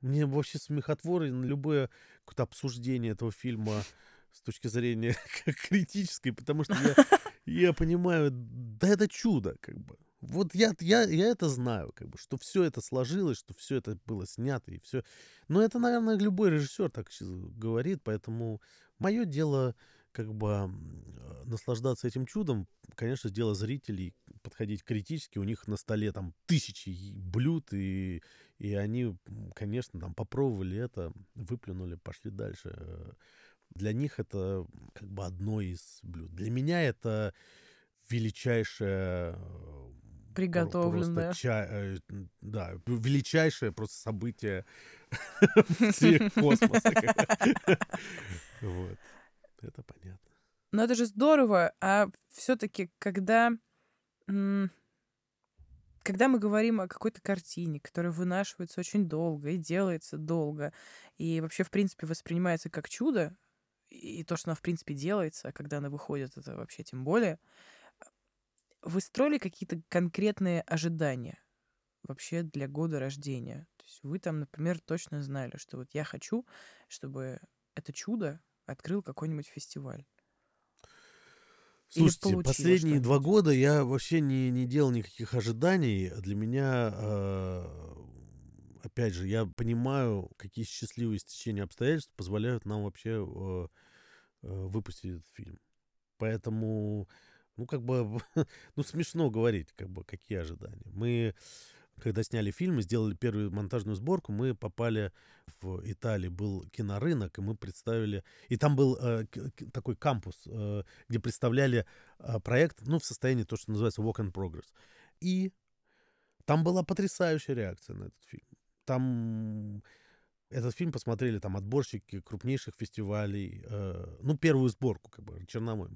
мне вообще смехотворно любое какое-то обсуждение этого фильма с точки зрения *laughs* критической, потому что я, *laughs* я понимаю, да это чудо, как бы. Вот я, я, я это знаю, как бы, что все это сложилось, что все это было снято и все. Но это, наверное, любой режиссер так говорит, поэтому мое дело как бы наслаждаться этим чудом, конечно, дело зрителей подходить критически, у них на столе там тысячи блюд, и, и они, конечно, там попробовали это, выплюнули, пошли дальше. Для них это как бы одно из блюд. Для меня это величайшее э, приготовленное. Ча- э, да, величайшее просто событие *laughs* *laughs* космоса. *laughs* Вот. Это понятно. Но это же здорово, а все-таки, когда когда мы говорим о какой-то картине, которая вынашивается очень долго и делается долго, и вообще, в принципе, воспринимается как чудо, и то, что она, в принципе, делается, а когда она выходит, это вообще тем более, вы строили какие-то конкретные ожидания вообще для года рождения? То есть вы там, например, точно знали, что вот я хочу, чтобы это чудо открыл какой-нибудь фестиваль. Слушайте, последние два года я вообще не, не делал никаких ожиданий. Для меня э, опять же, я понимаю, какие счастливые стечения обстоятельств позволяют нам вообще э, э, выпустить этот фильм. Поэтому, ну, как бы, *laughs* ну, смешно говорить, как бы, какие ожидания. Мы, когда сняли фильм и сделали первую монтажную сборку, мы попали в Италии, был кинорынок, и мы представили... И там был э, такой кампус, э, где представляли э, проект, ну, в состоянии то, что называется walk in progress. И там была потрясающая реакция на этот фильм. Там этот фильм посмотрели там отборщики крупнейших фестивалей, э, ну, первую сборку, как бы, Черномой.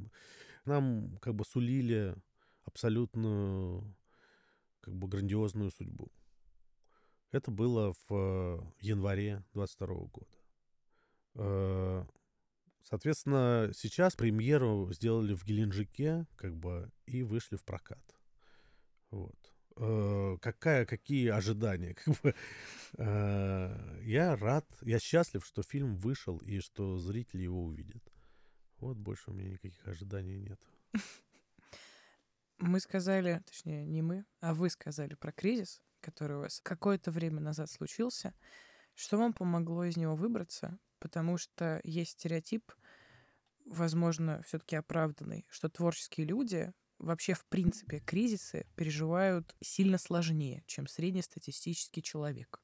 Нам, как бы, сулили абсолютную, как бы, грандиозную судьбу. Это было в январе 22 года. Э, соответственно, сейчас премьеру сделали в Геленджике, как бы, и вышли в прокат. Вот э, какая, какие ожидания. *laughs* Как бы, э, я рад, я счастлив, что фильм вышел и что зрители его увидят. Вот больше у меня никаких ожиданий нет. Мы сказали, точнее, не мы, а вы сказали про кризис, который у вас какое-то время назад случился. Что вам помогло из него выбраться? Потому что есть стереотип, возможно, все-таки оправданный, что творческие люди вообще, в принципе, кризисы переживают сильно сложнее, чем среднестатистический человек.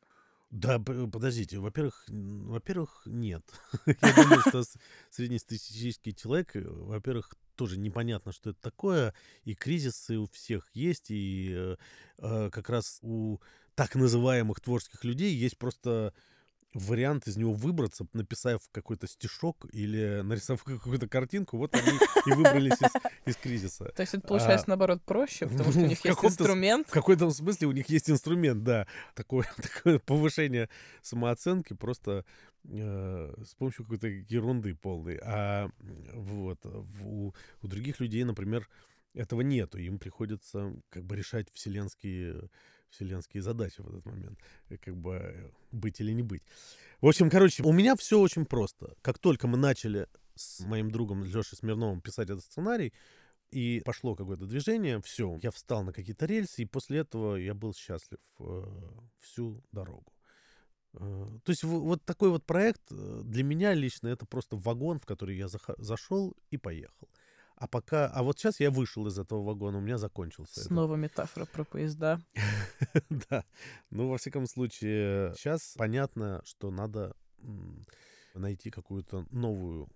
Да, подождите, во-первых, во-первых, нет. *laughs* Я думаю, что среднестатистический человек, э, во-первых, тоже непонятно, что это такое, и кризисы у всех есть, и э, э как раз у так называемых творческих людей есть просто вариант из него выбраться, написав какой-то стишок или нарисовав *laughs* какую-то картинку, вот они и выбрались из, из кризиса. То есть это получается, а, наоборот, проще, потому что у *laughs* них есть инструмент. В каком-то смысле у них есть инструмент, да. Такое, *laughs* такое повышение самооценки просто э, с помощью какой-то ерунды полной. А вот у, у других людей, например, этого нету. Им приходится как бы решать вселенские вселенские задачи в этот момент. Э, как бы э, быть или не быть. В общем, короче, у меня все очень просто. Как только мы начали с моим другом Лешей Смирновым писать этот сценарий, и пошло какое-то движение, все, я встал на какие-то рельсы, и после этого я был счастлив э, всю дорогу. Э, то есть вот такой вот проект э, для меня лично это просто вагон, в который я зашел и поехал. А пока, а вот сейчас я вышел из этого вагона, у меня закончился. Снова это. метафора про поезда. *laughs* да. Ну, во всяком случае, сейчас понятно, что надо найти какую-то новую,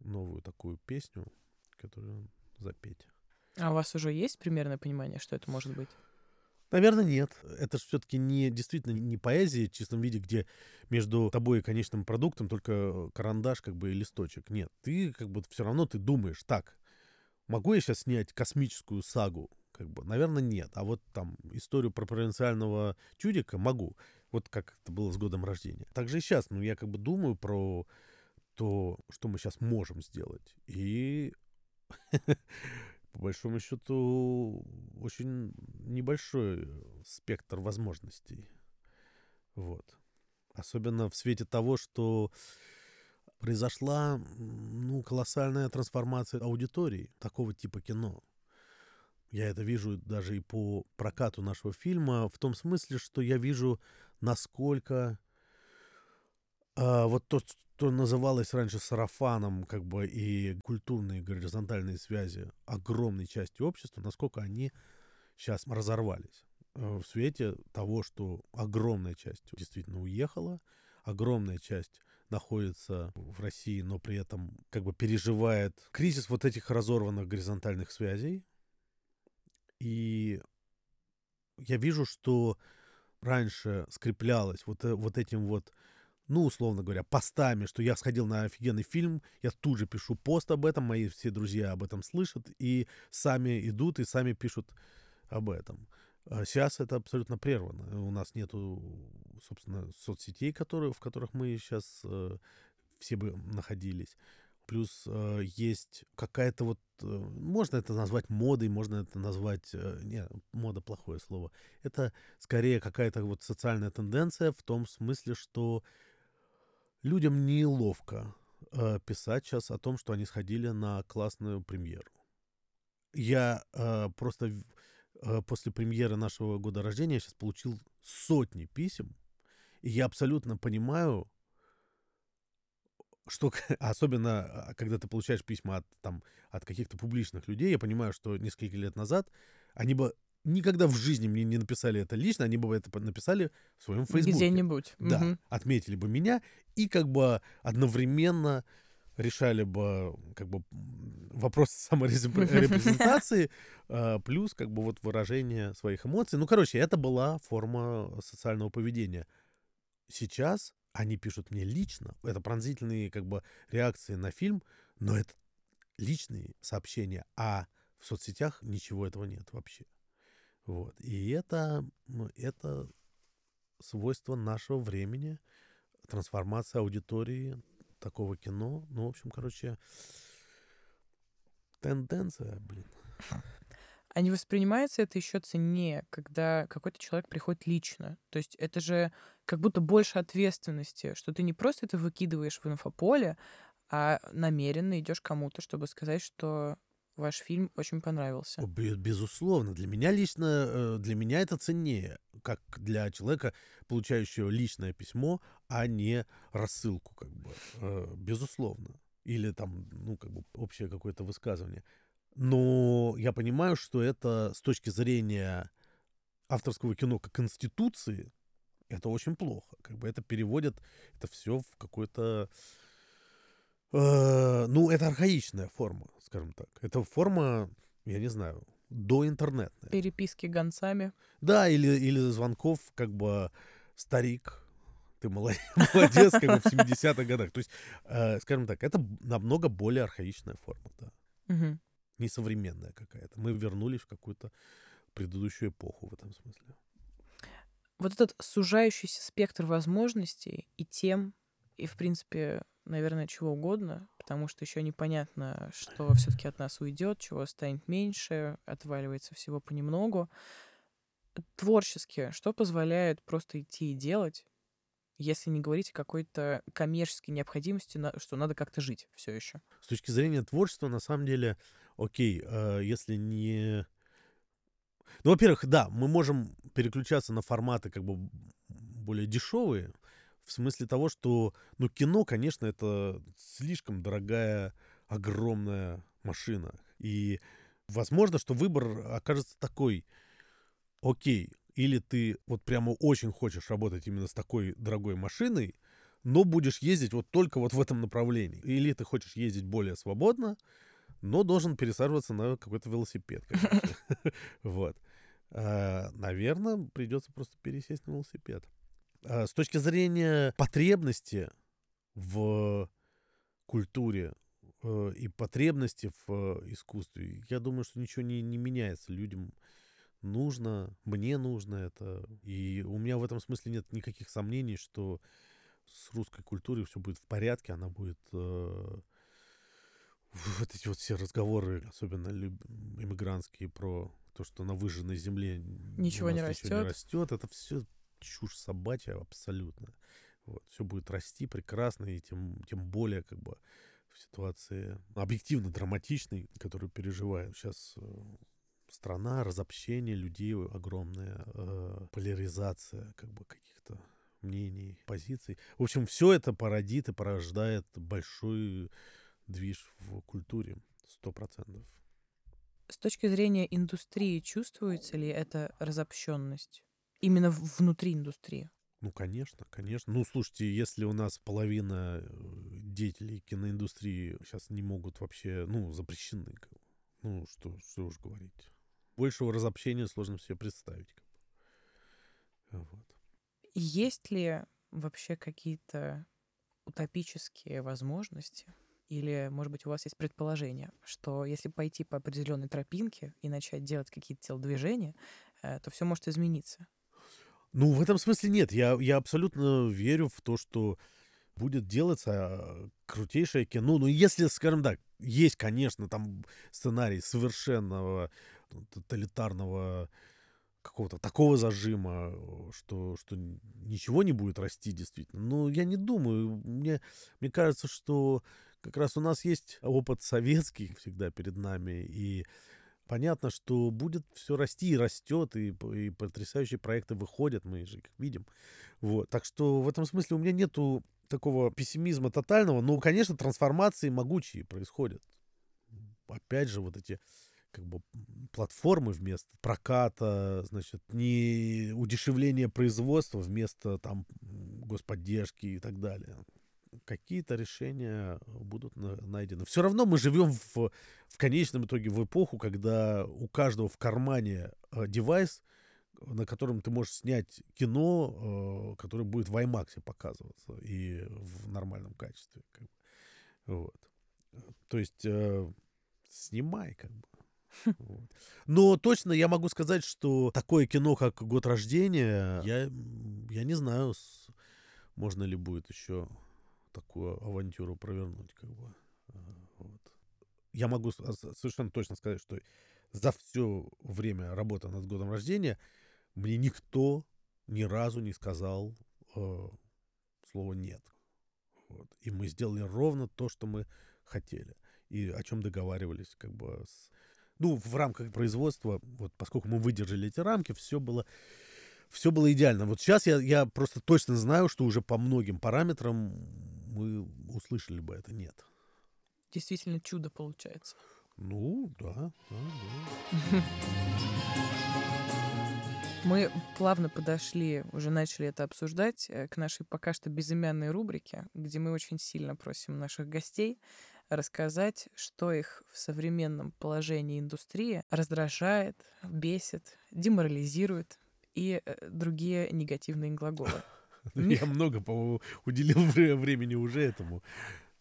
новую такую песню, которую запеть. А у вас уже есть примерное понимание, что это может быть? Наверное, нет. Это же все-таки не действительно не поэзия в чистом виде, где между тобой и конечным продуктом только карандаш как бы и листочек. Нет, ты как бы все равно ты думаешь, так, Могу я сейчас снять космическую сагу? Как бы, наверное, нет. А вот там историю про провинциального чудика могу. Вот как это было с годом рождения. Также и сейчас, ну, я как бы думаю про то, что мы сейчас можем сделать. И *laughs* по большому счету очень небольшой спектр возможностей. Вот. Особенно в свете того, что произошла ну, колоссальная трансформация аудитории такого типа кино. Я это вижу даже и по прокату нашего фильма, в том смысле, что я вижу, насколько э, вот то, что называлось раньше сарафаном, как бы и культурные горизонтальные связи огромной части общества, насколько они сейчас разорвались э, в свете того, что огромная часть действительно уехала, огромная часть находится в России, но при этом как бы переживает кризис вот этих разорванных горизонтальных связей. И я вижу, что раньше скреплялось вот, э, вот этим вот, ну, условно говоря, постами, что я сходил на офигенный фильм, я тут же пишу пост об этом, мои все друзья об этом слышат и сами идут и сами пишут об этом. А сейчас это абсолютно прервано. У нас нету, собственно, соцсетей, которые, в которых мы сейчас э, все бы находились. Плюс э, есть какая-то вот, э, можно это назвать модой, можно это назвать, э, не, мода плохое слово. Это скорее какая-то вот социальная тенденция в том смысле, что людям неловко э, писать сейчас о том, что они сходили на классную премьеру. Я э, просто Э, после премьеры нашего года рождения сейчас получил сотни писем, и я абсолютно понимаю, что *laughs* особенно а, когда ты получаешь письма от, там, от каких-то публичных людей, я понимаю, что несколько лет назад они бы никогда в жизни мне не написали это лично, они бы это написали в своем фейсбуке. Где-нибудь. Да, угу. отметили бы меня и как бы одновременно решали бы как бы вопрос саморепрезентации, *laughs* а, плюс как бы вот выражение своих эмоций. Ну, короче, это была форма социального поведения. Сейчас они пишут мне лично, это пронзительные как бы реакции на фильм, но это личные сообщения, а в соцсетях ничего этого нет вообще. Вот. И это, ну, это свойство нашего времени, трансформация аудитории, такого кино. Ну, в общем, короче, тенденция, блин. А не воспринимается это еще ценнее, когда какой-то человек приходит лично? То есть это же как будто больше ответственности, что ты не просто это выкидываешь в инфополе, а намеренно идешь кому-то, чтобы сказать, что ваш фильм очень понравился. Безусловно, для меня лично, э, для меня это ценнее, как для человека, получающего личное письмо, а не рассылку, как бы, э, безусловно. Или там, ну, как бы общее какое-то высказывание. Но я понимаю, что это с точки зрения авторского кино как институции, это очень плохо. Как бы это переводит это все в какой-то Э, ну, это архаичная форма, скажем так. Это форма, я не знаю, до интернетная. Переписки гонцами. Да, или, или звонков, как бы старик Ты молодец, *laughs* молодец как бы в 70-х годах. То есть, э, скажем так, это намного более архаичная форма, да. Мгм. Несовременная какая-то. Мы вернулись в какую-то предыдущую эпоху в этом смысле. Вот этот сужающийся спектр возможностей и тем, и, в принципе, наверное, чего угодно, потому что еще непонятно, что все-таки от нас уйдет, чего станет меньше, отваливается всего понемногу. Творчески, что позволяет просто идти и делать, если не говорить о какой-то коммерческой необходимости, что надо как-то жить все еще. С точки зрения творчества, на самом деле, окей, э, если не... Ну, во-первых, да, мы можем переключаться на форматы как бы более дешевые, в смысле того, что, ну, кино, конечно, это слишком дорогая, огромная машина. И возможно, что выбор окажется такой, окей, или ты вот прямо очень хочешь работать именно с такой дорогой машиной, но будешь ездить вот только вот в этом направлении. Или ты хочешь ездить более свободно, но должен пересаживаться на какой-то велосипед. *laughs* Вот. Наверное, придется просто пересесть на велосипед. А, С точки зрения потребности в культуре э, и потребности в искусстве, я думаю, что ничего не, не меняется. Людям нужно, мне нужно это. И у меня в этом смысле нет никаких сомнений, что с русской культурой все будет в порядке, она будет... э, вот эти вот все разговоры, особенно иммигрантские, про то, что на выжженной земле Ничего не нас ничего не растет. растет, это все чушь собачья абсолютно. Вот. Все будет расти прекрасно, и тем, тем более как бы в ситуации объективно драматичной, которую переживает сейчас э, страна, разобщение людей огромная, э, поляризация как бы каких-то мнений, позиций. В общем, все это породит и порождает большой движ в культуре, сто процентов. С точки зрения индустрии, чувствуется ли эта разобщенность? Именно внутри индустрии. Ну, конечно, конечно. Ну, слушайте, если у нас половина э, деятелей киноиндустрии сейчас не могут вообще, ну, запрещены, ну, что, что уж говорить. Большего разобщения сложно себе представить. бы. Вот. Есть ли вообще какие-то утопические возможности? Или, может быть, у вас есть предположение, что если пойти по определенной тропинке и начать делать какие-то телодвижения, э, то все может измениться? Ну, в этом смысле нет. Я, я абсолютно верю в то, что будет делаться а, крутейшее кино. Ну, если, скажем так, есть, конечно, там сценарий совершенного ну, тоталитарного какого-то такого зажима, э, что, что ничего не будет расти действительно. Но я не думаю. Мне, мне кажется, что как раз у нас есть опыт советский всегда перед нами, и понятно, что будет все расти и растет, и, и потрясающие проекты выходят, мы же их видим. Вот. Так что в этом смысле у меня нету такого пессимизма тотального, но, конечно, трансформации могучие происходят. Опять же, вот эти как бы платформы вместо проката, значит, не удешевление производства вместо там господдержки и так далее. Какие-то решения будут на- найдены. Все равно мы живем в, в конечном итоге в эпоху, когда у каждого в кармане э, девайс, на котором ты можешь снять кино, э, которое будет в IMAX показываться и в нормальном качестве. как бы. Вот. То есть э, снимай как бы. *laughs* Вот. Но точно я могу сказать, что такое кино, как «Год рождения», я, я не знаю, с- можно ли будет еще такую авантюру провернуть. Как бы. А, Вот. Я могу совершенно точно сказать, что за все время работы над годом рождения мне никто ни разу не сказал э, слово «нет». Вот. И мы сделали ровно то, что мы хотели. И о чем договаривались как бы с... Ну, в рамках производства, вот поскольку мы выдержали эти рамки, все было, все было идеально. Вот сейчас я, я просто точно знаю, что уже по многим параметрам мы услышали бы это «нет». Действительно чудо получается. Ну, да, да, да. *laughs* Мы плавно подошли, уже начали это обсуждать, э, к нашей пока что безымянной рубрике, где мы очень сильно просим наших гостей рассказать, что их в современном положении индустрии раздражает, бесит, деморализирует и э, другие негативные глаголы. *laughs* Я много уделил времени уже этому.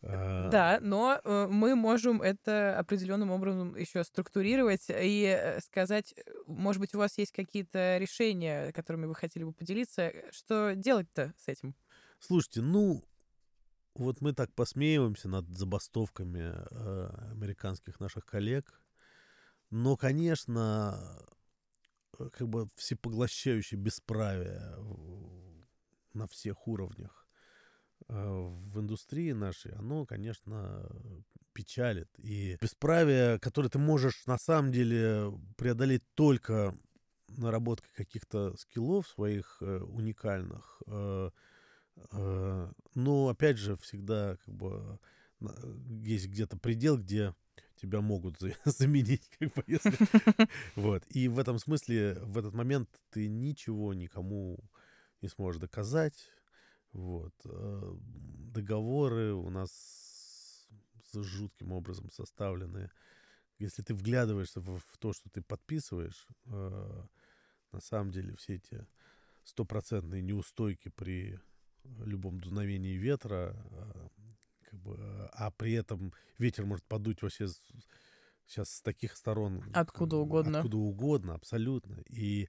А, да, но э, мы можем это определенным образом еще структурировать и э, сказать, может быть, у вас есть какие-то решения, которыми вы хотели бы поделиться. Что делать-то с этим? Слушайте, ну, вот мы так посмеиваемся над забастовками э, американских наших коллег, но, конечно, как бы всепоглощающее бесправие на всех уровнях э, в индустрии нашей, оно, конечно, печалит. И бесправие, которое ты можешь на самом деле преодолеть только наработкой каких-то скиллов своих э, уникальных, э, э, но опять же всегда как бы есть где-то предел, где тебя могут *laughs* заменить, как бы, если... *laughs* Вот. И в этом смысле, в этот момент ты ничего никому не сможешь доказать. Вот. Э, договоры у нас с жутким образом составлены. Если ты вглядываешься в, в то, что ты подписываешь, э, на самом деле все эти стопроцентные неустойки при любом дуновении ветра, э, как бы, а при этом ветер может подуть вообще сейчас с таких сторон. Откуда угодно. Откуда угодно, абсолютно. И,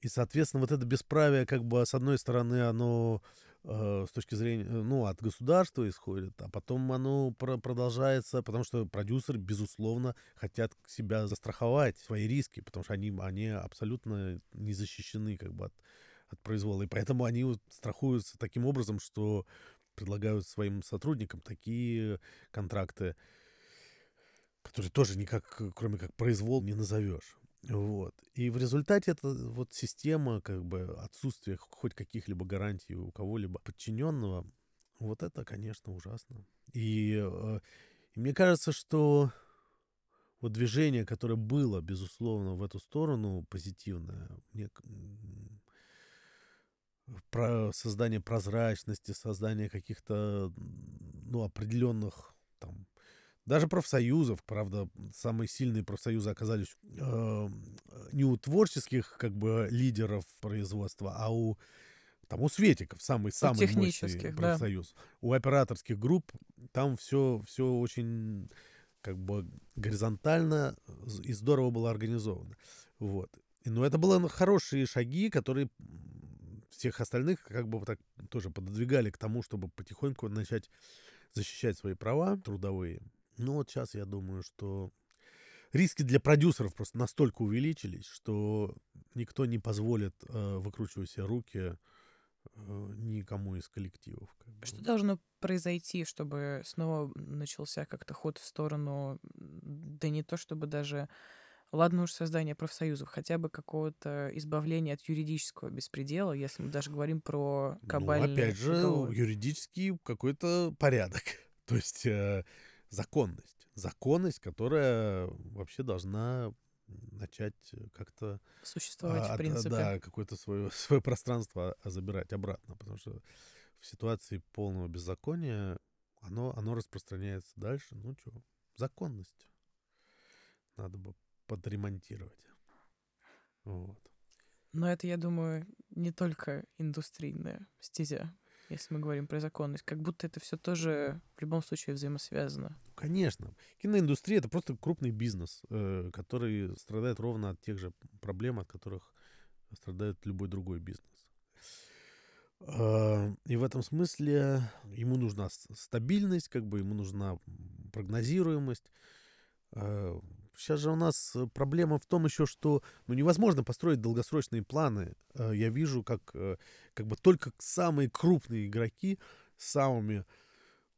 и соответственно, вот это бесправие, как бы, с одной стороны, оно э, с точки зрения, э, ну, от государства исходит, а потом оно про продолжается, потому что продюсеры, безусловно, хотят себя застраховать, свои риски, потому что они, они абсолютно не защищены, как бы, от, от произвола. И поэтому они страхуются таким образом, что предлагают своим сотрудникам такие контракты, которые тоже никак, кроме как произвол, не назовешь. Вот. И в результате эта вот система, как бы отсутствие хоть каких-либо гарантий у кого-либо подчиненного, вот это, конечно, ужасно. И, э, и мне кажется, что вот движение, которое было, безусловно, в эту сторону позитивное, мне, про создание прозрачности, создание каких-то, ну, определенных даже профсоюзов, правда, самые сильные профсоюзы оказались э, не у творческих, как бы, лидеров производства, а у там у Светиков самый самый мощный профсоюз. Да. У операторских групп там все все очень как бы горизонтально и здорово было организовано. Вот. Но это были хорошие шаги, которые всех остальных как бы так тоже пододвигали к тому, чтобы потихоньку начать защищать свои права трудовые. Ну вот сейчас я думаю, что риски для продюсеров просто настолько увеличились, что никто не позволит э, выкручивать себе руки э, никому из коллективов. Как бы. Что должно произойти, чтобы снова начался как-то ход в сторону, да не то чтобы даже Ладно уж создание профсоюзов, хотя бы какого-то избавления от юридического беспредела, если мы даже говорим про кабальные... Ну, опять же, договоры. юридический какой-то порядок. *laughs* То есть э, законность. Законность, которая вообще должна начать как-то... Существовать, а, в принципе. Да, какое-то свое, *laughs* свое пространство забирать обратно, потому что в ситуации полного беззакония оно, оно распространяется дальше. Ну что, законность. Надо бы подремонтировать. Вот. Но это, я думаю, не только индустрийная стезя, если мы говорим про законность. Как будто это все тоже в любом случае взаимосвязано. Конечно. Киноиндустрия — это просто крупный бизнес, э, который страдает ровно от тех же проблем, от которых страдает любой другой бизнес. А, и в этом смысле ему нужна стабильность, как бы ему нужна прогнозируемость. Сейчас же у нас э, проблема в том еще, что ну, невозможно построить долгосрочные планы. Э, я вижу, как, э, как бы только самые крупные игроки с самыми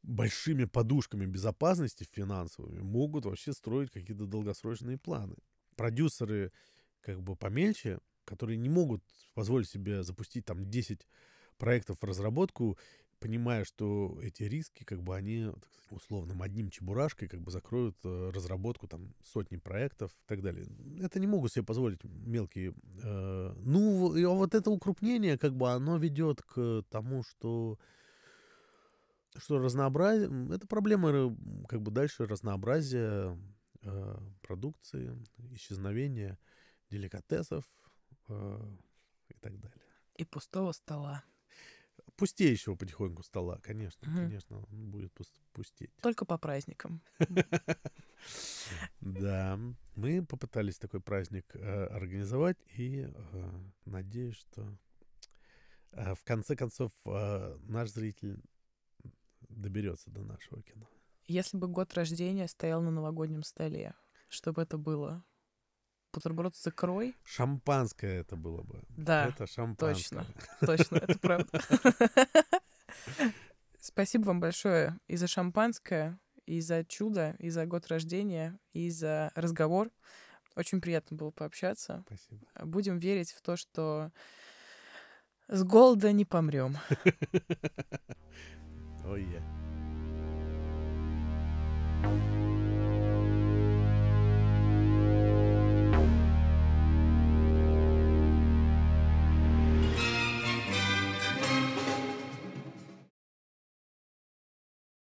большими подушками безопасности финансовыми могут вообще строить какие-то долгосрочные планы. Продюсеры как бы помельче, которые не могут позволить себе запустить там 10 проектов в разработку понимая, что эти риски, как бы они, условным одним чебурашкой, как бы закроют э, разработку там сотни проектов и так далее. Это не могут себе позволить мелкие. Э, ну, и вот это укрупнение, как бы, оно ведет к тому, что что разнообразие, это проблема как бы дальше разнообразия э, продукции, исчезновения деликатесов э, и так далее. И пустого стола. Пустеющего потихоньку стола, конечно, Мгм. конечно, он будет пус- пустеть. Только по праздникам. *laughs* Да, мы попытались такой праздник э, организовать, и э, надеюсь, что э, в конце концов наш зритель доберется до нашего кино. Если бы год рождения стоял на новогоднем столе, что бы это было? бутерброд с икрой. Шампанское это было бы. Да. Это шампанское. Точно, точно, это правда. *laughs* Спасибо вам большое и за шампанское, и за чудо, и за год рождения, и за разговор. Очень приятно было пообщаться. Спасибо. Будем верить в то, что с голода не помрем. *laughs* Ой, oh, yeah.